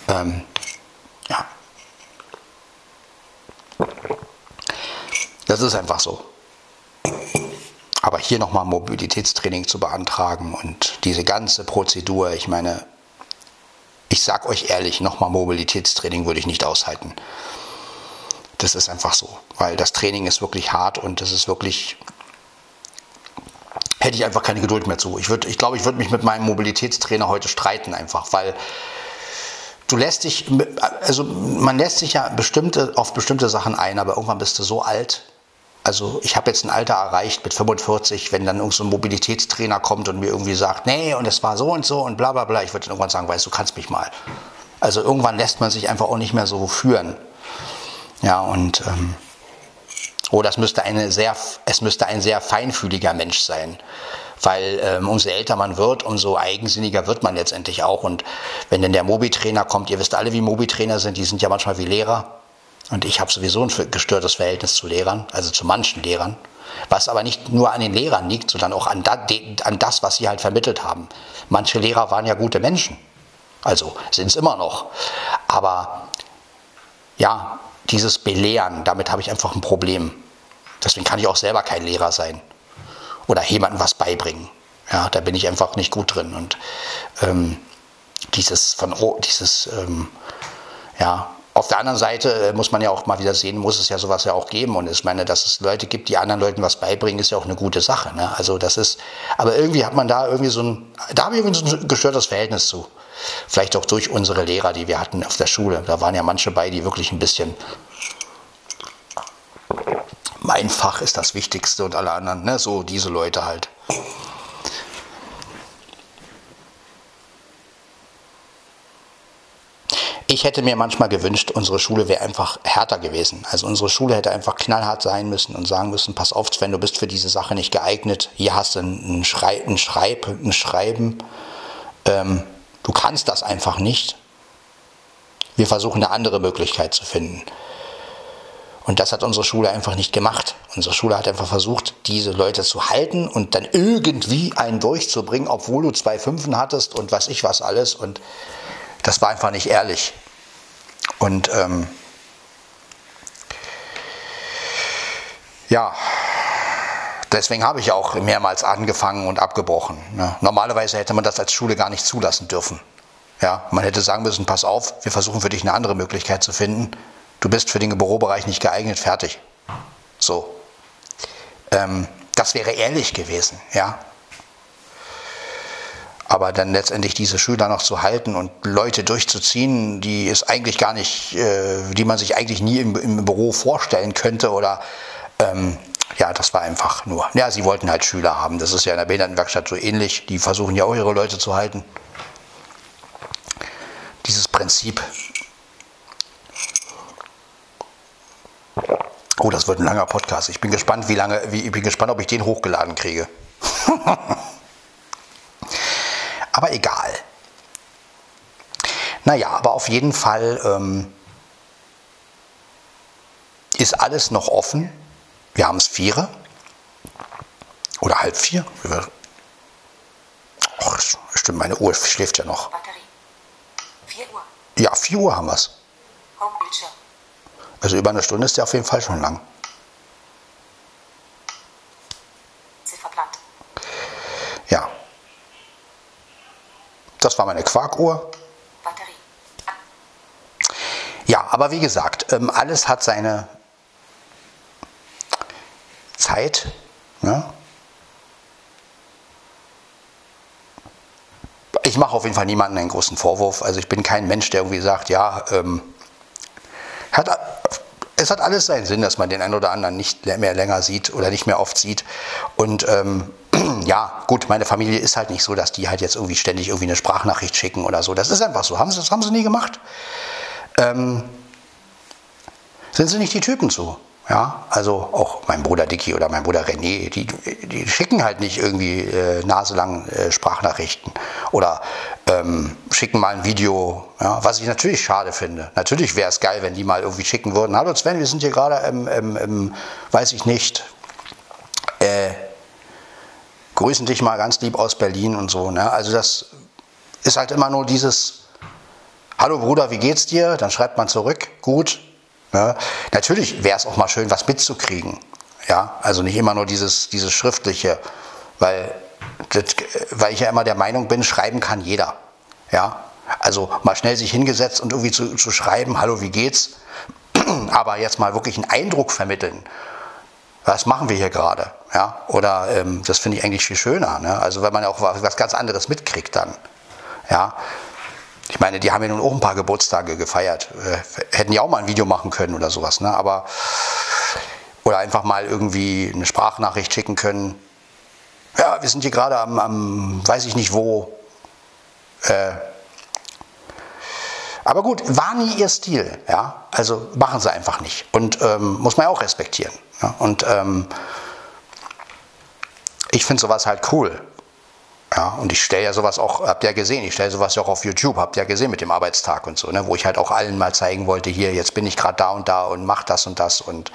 ähm, ja. Das ist einfach so. Aber hier nochmal Mobilitätstraining zu beantragen und diese ganze Prozedur, ich meine, ich sag euch ehrlich, nochmal Mobilitätstraining würde ich nicht aushalten. Das ist einfach so, weil das Training ist wirklich hart und das ist wirklich, hätte ich einfach keine Geduld mehr zu. Ich, würd, ich glaube, ich würde mich mit meinem Mobilitätstrainer heute streiten einfach, weil du lässt dich, also man lässt sich ja bestimmte, auf bestimmte Sachen ein, aber irgendwann bist du so alt, also ich habe jetzt ein Alter erreicht mit 45, wenn dann irgend so ein Mobilitätstrainer kommt und mir irgendwie sagt, nee, und es war so und so und bla bla bla, ich würde dann irgendwann sagen, weißt du, kannst mich mal. Also irgendwann lässt man sich einfach auch nicht mehr so führen. Ja, und ähm, oh, das müsste eine sehr, es müsste ein sehr feinfühliger Mensch sein. Weil ähm, umso älter man wird, umso eigensinniger wird man letztendlich auch. Und wenn denn der Mobi-Trainer kommt, ihr wisst alle, wie Mobi-Trainer sind, die sind ja manchmal wie Lehrer und ich habe sowieso ein gestörtes Verhältnis zu Lehrern, also zu manchen Lehrern. Was aber nicht nur an den Lehrern liegt, sondern auch an, da, an das, was sie halt vermittelt haben. Manche Lehrer waren ja gute Menschen. Also sind es immer noch. Aber ja, dieses Belehren, damit habe ich einfach ein Problem. Deswegen kann ich auch selber kein Lehrer sein. Oder jemandem was beibringen. Ja, da bin ich einfach nicht gut drin. Und ähm, dieses von dieses ähm, ja, auf der anderen Seite äh, muss man ja auch mal wieder sehen, muss es ja sowas ja auch geben. Und ich meine, dass es Leute gibt, die anderen Leuten was beibringen, ist ja auch eine gute Sache. Ne? Also das ist, aber irgendwie hat man da irgendwie so ein, da habe ich irgendwie so ein gestörtes Verhältnis zu. Vielleicht auch durch unsere Lehrer, die wir hatten auf der Schule. Da waren ja manche bei, die wirklich ein bisschen, mein Fach ist das Wichtigste und alle anderen, ne? so diese Leute halt. Ich hätte mir manchmal gewünscht, unsere Schule wäre einfach härter gewesen. Also unsere Schule hätte einfach knallhart sein müssen und sagen müssen, pass auf, Sven, du bist für diese Sache nicht geeignet. Hier hast du ein, Schrei ein, Schreib ein Schreiben. Ähm, du kannst das einfach nicht. Wir versuchen eine andere Möglichkeit zu finden. Und das hat unsere Schule einfach nicht gemacht. Unsere Schule hat einfach versucht, diese Leute zu halten und dann irgendwie einen durchzubringen, obwohl du zwei Fünfen hattest und was ich was alles. Und das war einfach nicht ehrlich. Und ähm, ja, deswegen habe ich auch mehrmals angefangen und abgebrochen. Ne? Normalerweise hätte man das als Schule gar nicht zulassen dürfen. Ja, man hätte sagen müssen, pass auf, wir versuchen für dich eine andere Möglichkeit zu finden. Du bist für den Bürobereich nicht geeignet, fertig. So. Ähm, das wäre ehrlich gewesen, ja. Aber dann letztendlich diese Schüler noch zu halten und Leute durchzuziehen, die es eigentlich gar nicht, äh, die man sich eigentlich nie im, im Büro vorstellen könnte oder ähm, ja, das war einfach nur. Ja, sie wollten halt Schüler haben. Das ist ja in der Behindertenwerkstatt so ähnlich. Die versuchen ja auch ihre Leute zu halten. Dieses Prinzip. Oh, das wird ein langer Podcast. Ich bin gespannt, wie lange, wie, ich bin gespannt, ob ich den hochgeladen kriege. Aber egal. Naja, aber auf jeden Fall ähm, ist alles noch offen. Wir haben es vier oder halb vier. Ach, stimmt, meine Uhr schläft ja noch. Batterie. 4 Uhr. Ja, 4 Uhr haben wir es. Also über eine Stunde ist der auf jeden Fall schon lang. war meine Quarkuhr. Batterie. Ja, aber wie gesagt, ähm, alles hat seine Zeit. Ne? Ich mache auf jeden Fall niemandem einen großen Vorwurf. Also ich bin kein Mensch, der irgendwie sagt, ja, ähm, hat, es hat alles seinen Sinn, dass man den einen oder anderen nicht mehr länger sieht oder nicht mehr oft sieht. Und ähm, ja, gut, meine Familie ist halt nicht so, dass die halt jetzt irgendwie ständig irgendwie eine Sprachnachricht schicken oder so. Das ist einfach so. Haben sie, das haben sie nie gemacht. Ähm, sind sie nicht die Typen zu? Ja, also auch mein Bruder Dicky oder mein Bruder René, die, die schicken halt nicht irgendwie äh, naselang äh, Sprachnachrichten oder ähm, schicken mal ein Video, ja, was ich natürlich schade finde. Natürlich wäre es geil, wenn die mal irgendwie schicken würden. Hallo Sven, wir sind hier gerade im, im, im, weiß ich nicht, grüßen dich mal ganz lieb aus Berlin und so. Ne? Also das ist halt immer nur dieses, hallo Bruder, wie geht's dir? Dann schreibt man zurück, gut, Ne? Natürlich wäre es auch mal schön, was mitzukriegen. Ja, also nicht immer nur dieses, dieses Schriftliche, weil, das, weil ich ja immer der Meinung bin, schreiben kann jeder. Ja, also mal schnell sich hingesetzt und irgendwie zu, zu schreiben, hallo, wie geht's? Aber jetzt mal wirklich einen Eindruck vermitteln. Was machen wir hier gerade? Ja, oder ähm, das finde ich eigentlich viel schöner. Ne? Also wenn man auch was ganz anderes mitkriegt dann. Ja, ich meine, die haben ja nun auch ein paar Geburtstage gefeiert. Äh, hätten ja auch mal ein Video machen können oder sowas, ne? Aber oder einfach mal irgendwie eine Sprachnachricht schicken können. Ja, wir sind hier gerade am, am, weiß ich nicht wo. Äh, aber gut, war nie ihr Stil, ja. Also machen sie einfach nicht. Und ähm, muss man ja auch respektieren. Ja? Und ähm, ich finde sowas halt cool. Ja, und ich stelle ja sowas auch, habt ihr ja gesehen, ich stelle sowas ja auch auf YouTube, habt ihr ja gesehen mit dem Arbeitstag und so, ne, wo ich halt auch allen mal zeigen wollte, hier, jetzt bin ich gerade da und da und mach das und das und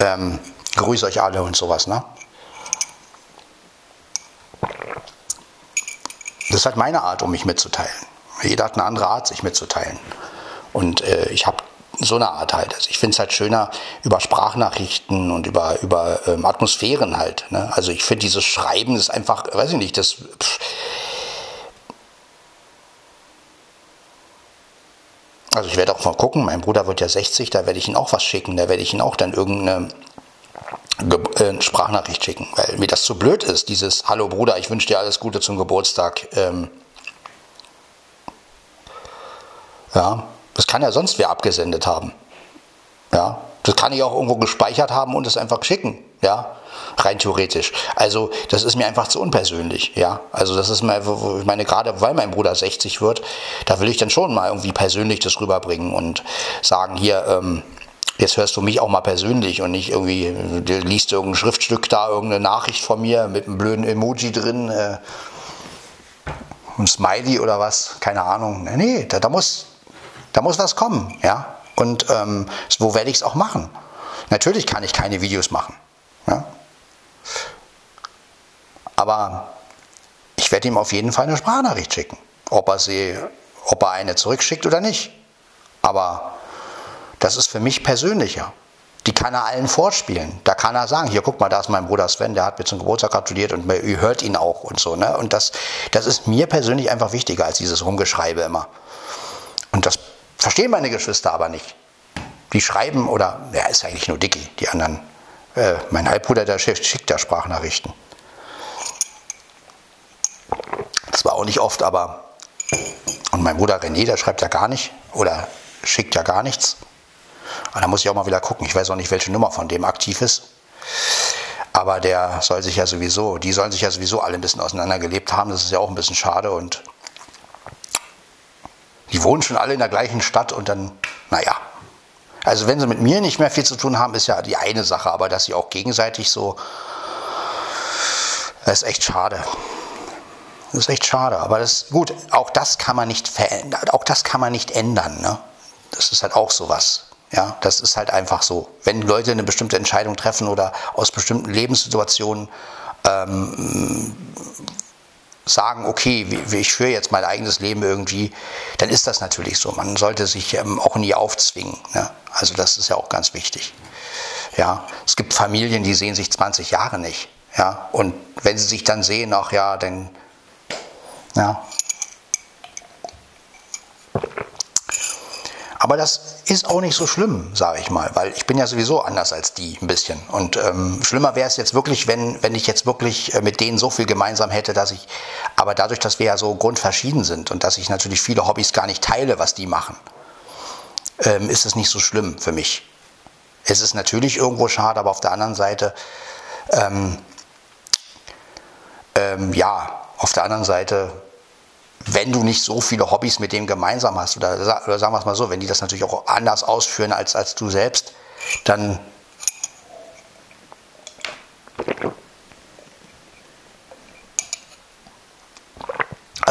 ähm, grüße euch alle und sowas. Ne? Das ist halt meine Art, um mich mitzuteilen. Jeder hat eine andere Art, sich mitzuteilen. Und äh, ich habe so eine Art halt. Also ich finde es halt schöner über Sprachnachrichten und über, über ähm, Atmosphären halt. Ne? Also ich finde dieses Schreiben ist einfach, weiß ich nicht, das. Pff. Also ich werde auch mal gucken, mein Bruder wird ja 60, da werde ich ihn auch was schicken, da werde ich ihn auch dann irgendeine äh, Sprachnachricht schicken, weil mir das zu blöd ist, dieses Hallo Bruder, ich wünsche dir alles Gute zum Geburtstag. Ähm, ja, das kann ja sonst wer abgesendet haben. Ja, das kann ich auch irgendwo gespeichert haben und es einfach schicken. Ja, rein theoretisch. Also das ist mir einfach zu unpersönlich. Ja, also das ist mir, ich meine, gerade weil mein Bruder 60 wird, da will ich dann schon mal irgendwie persönlich das rüberbringen und sagen, hier, ähm, jetzt hörst du mich auch mal persönlich und nicht irgendwie, du liest irgendein Schriftstück da, irgendeine Nachricht von mir mit einem blöden Emoji drin, äh, ein Smiley oder was, keine Ahnung. Nee, da, da muss, da muss was kommen, ja. Und ähm, wo werde ich es auch machen? Natürlich kann ich keine Videos machen. Ja? Aber ich werde ihm auf jeden Fall eine Sprachnachricht schicken. Ob er, sie, ob er eine zurückschickt oder nicht. Aber das ist für mich persönlicher. Die kann er allen vorspielen. Da kann er sagen, hier guck mal, da ist mein Bruder Sven, der hat mir zum Geburtstag gratuliert und ihr hört ihn auch und so. Ne? Und das, das ist mir persönlich einfach wichtiger als dieses Rumgeschreibe immer. Und das Verstehen meine Geschwister aber nicht. Die schreiben oder, ja, ist eigentlich nur Dicky, die anderen. Äh, mein Halbbruder, der schickt da Sprachnachrichten. Zwar auch nicht oft, aber. Und mein Bruder René, der schreibt ja gar nicht oder schickt ja gar nichts. Aber da muss ich auch mal wieder gucken. Ich weiß auch nicht, welche Nummer von dem aktiv ist. Aber der soll sich ja sowieso, die sollen sich ja sowieso alle ein bisschen auseinandergelebt haben. Das ist ja auch ein bisschen schade und die wohnen schon alle in der gleichen Stadt und dann, naja. Also wenn sie mit mir nicht mehr viel zu tun haben, ist ja die eine Sache, aber dass sie auch gegenseitig so, das ist echt schade. Das ist echt schade, aber das gut, auch das kann man nicht verändern, auch das kann man nicht ändern, ne? Das ist halt auch sowas. Ja, das ist halt einfach so. Wenn Leute eine bestimmte Entscheidung treffen oder aus bestimmten Lebenssituationen ähm, sagen, okay, ich führe jetzt mein eigenes Leben irgendwie, dann ist das natürlich so. Man sollte sich ähm, auch nie aufzwingen. Ne? Also das ist ja auch ganz wichtig. Ja, es gibt Familien, die sehen sich 20 Jahre nicht. Ja, und wenn sie sich dann sehen, ach ja, dann, ja. Aber das ist auch nicht so schlimm, sage ich mal, weil ich bin ja sowieso anders als die ein bisschen. Und ähm, schlimmer wäre es jetzt wirklich, wenn, wenn ich jetzt wirklich äh, mit denen so viel gemeinsam hätte, dass ich, aber dadurch, dass wir ja so grundverschieden sind und dass ich natürlich viele Hobbys gar nicht teile, was die machen, ähm, ist es nicht so schlimm für mich. Es ist natürlich irgendwo schade, aber auf der anderen Seite, ähm, ähm, ja, auf der anderen Seite wenn du nicht so viele Hobbys mit dem gemeinsam hast, oder, oder sagen wir es mal so, wenn die das natürlich auch anders ausführen als, als du selbst, dann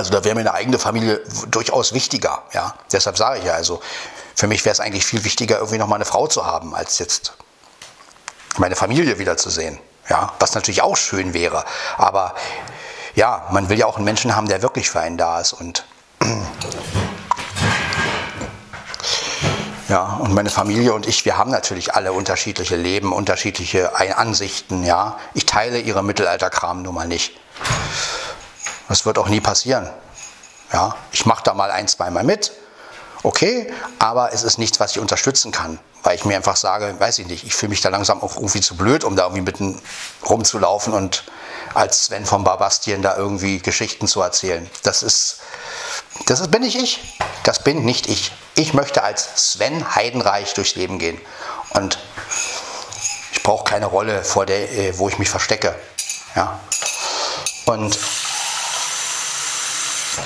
Also da wäre mir eine eigene Familie durchaus wichtiger. Ja? Deshalb sage ich ja, also für mich wäre es eigentlich viel wichtiger, irgendwie noch mal eine Frau zu haben, als jetzt meine Familie wiederzusehen. Ja? Was natürlich auch schön wäre. Aber ja, man will ja auch einen Menschen haben, der wirklich für einen da ist. Und ja, und meine Familie und ich, wir haben natürlich alle unterschiedliche Leben, unterschiedliche Ansichten. Ja, ich teile ihre Mittelalterkram nun mal nicht. Das wird auch nie passieren. Ja, ich mache da mal ein, zweimal mit, okay, aber es ist nichts, was ich unterstützen kann, weil ich mir einfach sage, weiß ich nicht, ich fühle mich da langsam auch irgendwie zu blöd, um da irgendwie mitten rumzulaufen und als Sven von Barbastien da irgendwie Geschichten zu erzählen. Das ist, das ist, bin nicht ich. Das bin nicht ich. Ich möchte als Sven Heidenreich durchs Leben gehen. Und ich brauche keine Rolle, vor der, äh, wo ich mich verstecke. Ja. Und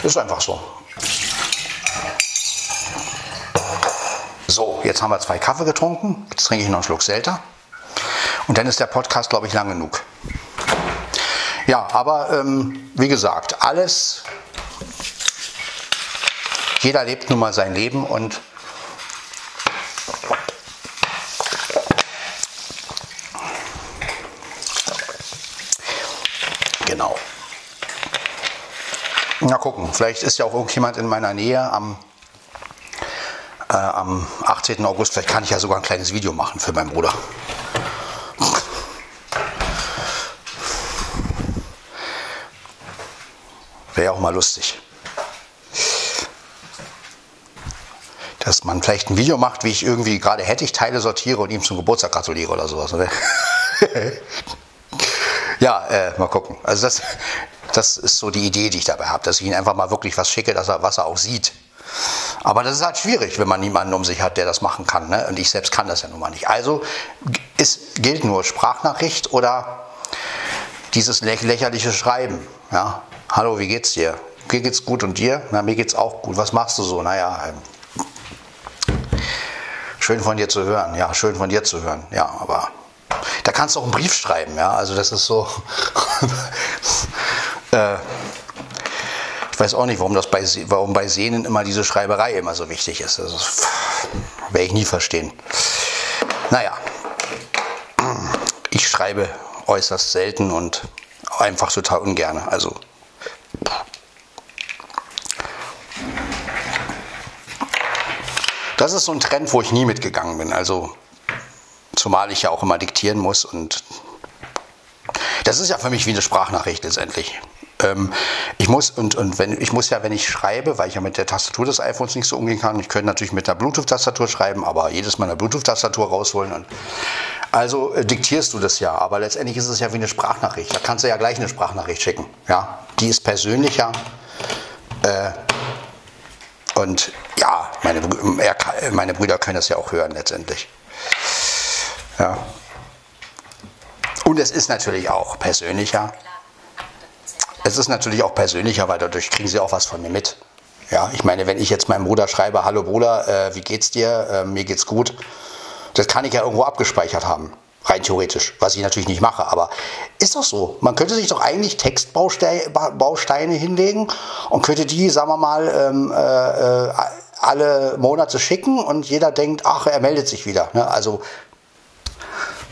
ist einfach so. So, jetzt haben wir zwei Kaffee getrunken. Jetzt trinke ich noch einen Schluck Selter. Und dann ist der Podcast, glaube ich, lang genug. Ja, aber ähm, wie gesagt, alles, jeder lebt nun mal sein Leben und genau. Na gucken, vielleicht ist ja auch irgendjemand in meiner Nähe am, äh, am 18. August, vielleicht kann ich ja sogar ein kleines Video machen für meinen Bruder. Wäre ja auch mal lustig. Dass man vielleicht ein Video macht, wie ich irgendwie gerade hätte ich Teile sortiere und ihm zum Geburtstag gratuliere oder sowas. Oder? ja, äh, mal gucken. Also das, das ist so die Idee, die ich dabei habe, dass ich ihm einfach mal wirklich was schicke, dass er, was er auch sieht. Aber das ist halt schwierig, wenn man niemanden um sich hat, der das machen kann. Ne? Und ich selbst kann das ja nun mal nicht. Also ist, gilt nur Sprachnachricht oder dieses lächerliche Schreiben. Ja? Hallo, wie geht's dir? Mir geht's gut und dir? Na, mir geht's auch gut. Was machst du so? Naja, ähm, schön von dir zu hören. Ja, schön von dir zu hören. Ja, aber da kannst du auch einen Brief schreiben. Ja, also das ist so. äh, ich weiß auch nicht, warum, das bei, warum bei Sehnen immer diese Schreiberei immer so wichtig ist. Also, werde ich nie verstehen. Naja, ich schreibe äußerst selten und einfach total ungern. Also das ist so ein Trend, wo ich nie mitgegangen bin. Also, zumal ich ja auch immer diktieren muss und das ist ja für mich wie eine Sprachnachricht letztendlich. Ähm, ich muss und, und wenn ich muss ja, wenn ich schreibe, weil ich ja mit der Tastatur des iPhones nicht so umgehen kann, ich könnte natürlich mit der Bluetooth-Tastatur schreiben, aber jedes Mal eine Bluetooth-Tastatur rausholen und also äh, diktierst du das ja, aber letztendlich ist es ja wie eine Sprachnachricht. Da kannst du ja gleich eine Sprachnachricht schicken. Ja, die ist persönlicher. Äh, und ja, meine, meine Brüder können das ja auch hören letztendlich. Ja. Und es ist natürlich auch persönlicher. Es ist natürlich auch persönlicher, weil dadurch kriegen sie auch was von mir mit. Ja, ich meine, wenn ich jetzt meinem Bruder schreibe, hallo Bruder, äh, wie geht's dir? Äh, mir geht's gut. Das kann ich ja irgendwo abgespeichert haben. Rein theoretisch, was ich natürlich nicht mache, aber ist doch so. Man könnte sich doch eigentlich Textbausteine hinlegen und könnte die, sagen wir mal, ähm, äh, alle Monate schicken und jeder denkt, ach, er meldet sich wieder. Ne? Also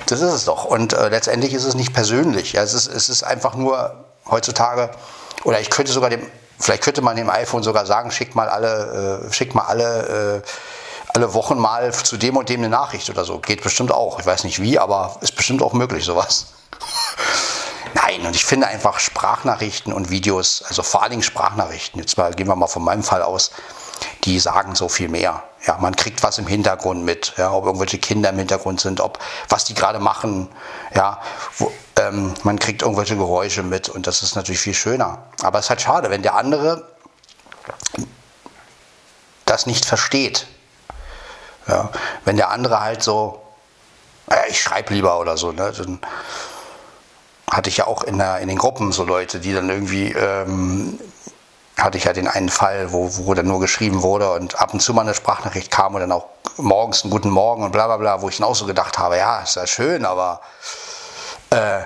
das ist es doch. Und äh, letztendlich ist es nicht persönlich. Ja? Es, ist, es ist einfach nur heutzutage, oder ich könnte sogar dem, vielleicht könnte man dem iPhone sogar sagen, schickt mal alle, äh, schickt mal alle äh, alle Wochen mal zu dem und dem eine Nachricht oder so. Geht bestimmt auch. Ich weiß nicht wie, aber ist bestimmt auch möglich, sowas. Nein, und ich finde einfach Sprachnachrichten und Videos, also vor allen Dingen Sprachnachrichten, jetzt mal, gehen wir mal von meinem Fall aus, die sagen so viel mehr. Ja, man kriegt was im Hintergrund mit, ja, ob irgendwelche Kinder im Hintergrund sind, ob was die gerade machen, ja, wo, ähm, man kriegt irgendwelche Geräusche mit und das ist natürlich viel schöner. Aber es ist halt schade, wenn der andere das nicht versteht. Ja, wenn der andere halt so, naja, ich schreibe lieber oder so, ne, dann hatte ich ja auch in, der, in den Gruppen so Leute, die dann irgendwie, ähm, hatte ich ja den einen Fall, wo, wo dann nur geschrieben wurde und ab und zu mal eine Sprachnachricht kam und dann auch morgens einen guten Morgen und bla bla bla, wo ich dann auch so gedacht habe, ja, ist ja schön, aber äh,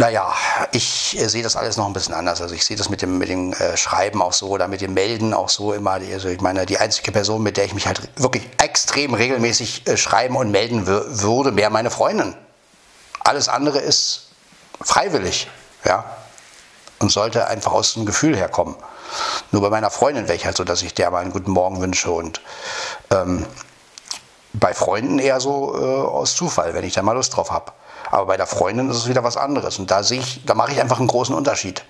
Naja, ich sehe das alles noch ein bisschen anders. Also ich sehe das mit dem, mit dem äh, Schreiben auch so oder mit dem Melden auch so immer. Also ich meine, die einzige Person, mit der ich mich halt wirklich extrem regelmäßig äh, schreiben und melden würde, wäre meine Freundin. Alles andere ist freiwillig, ja. Und sollte einfach aus dem Gefühl herkommen. Nur bei meiner Freundin wäre ich halt so, dass ich der mal einen guten Morgen wünsche und ähm, bei Freunden eher so äh, aus Zufall, wenn ich da mal Lust drauf habe. Aber bei der Freundin ist es wieder was anderes. Und da sehe ich, da mache ich einfach einen großen Unterschied.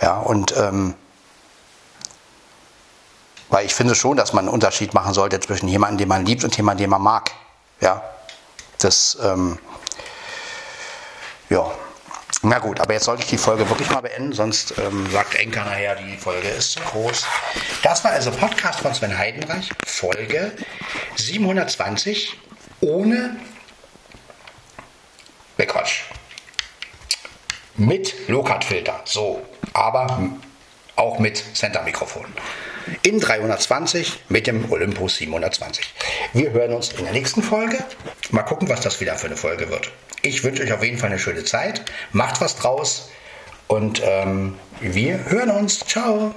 Ja, und ähm, weil ich finde schon, dass man einen Unterschied machen sollte zwischen jemandem, den man liebt und jemandem, den man mag. Ja, das, ähm, ja. Na gut, aber jetzt sollte ich die Folge wirklich mal beenden, sonst ähm, sagt Enker nachher, die Folge ist zu groß. Das war also Podcast von Sven Heidenreich, Folge 720, ohne Ne, Quatsch. Mit Low-Cut-Filter. So, aber auch mit Center-Mikrofon. In 320 mit dem Olympus 720. Wir hören uns in der nächsten Folge. Mal gucken, was das wieder für eine Folge wird. Ich wünsche euch auf jeden Fall eine schöne Zeit. Macht was draus. Und ähm, wir hören uns. Ciao.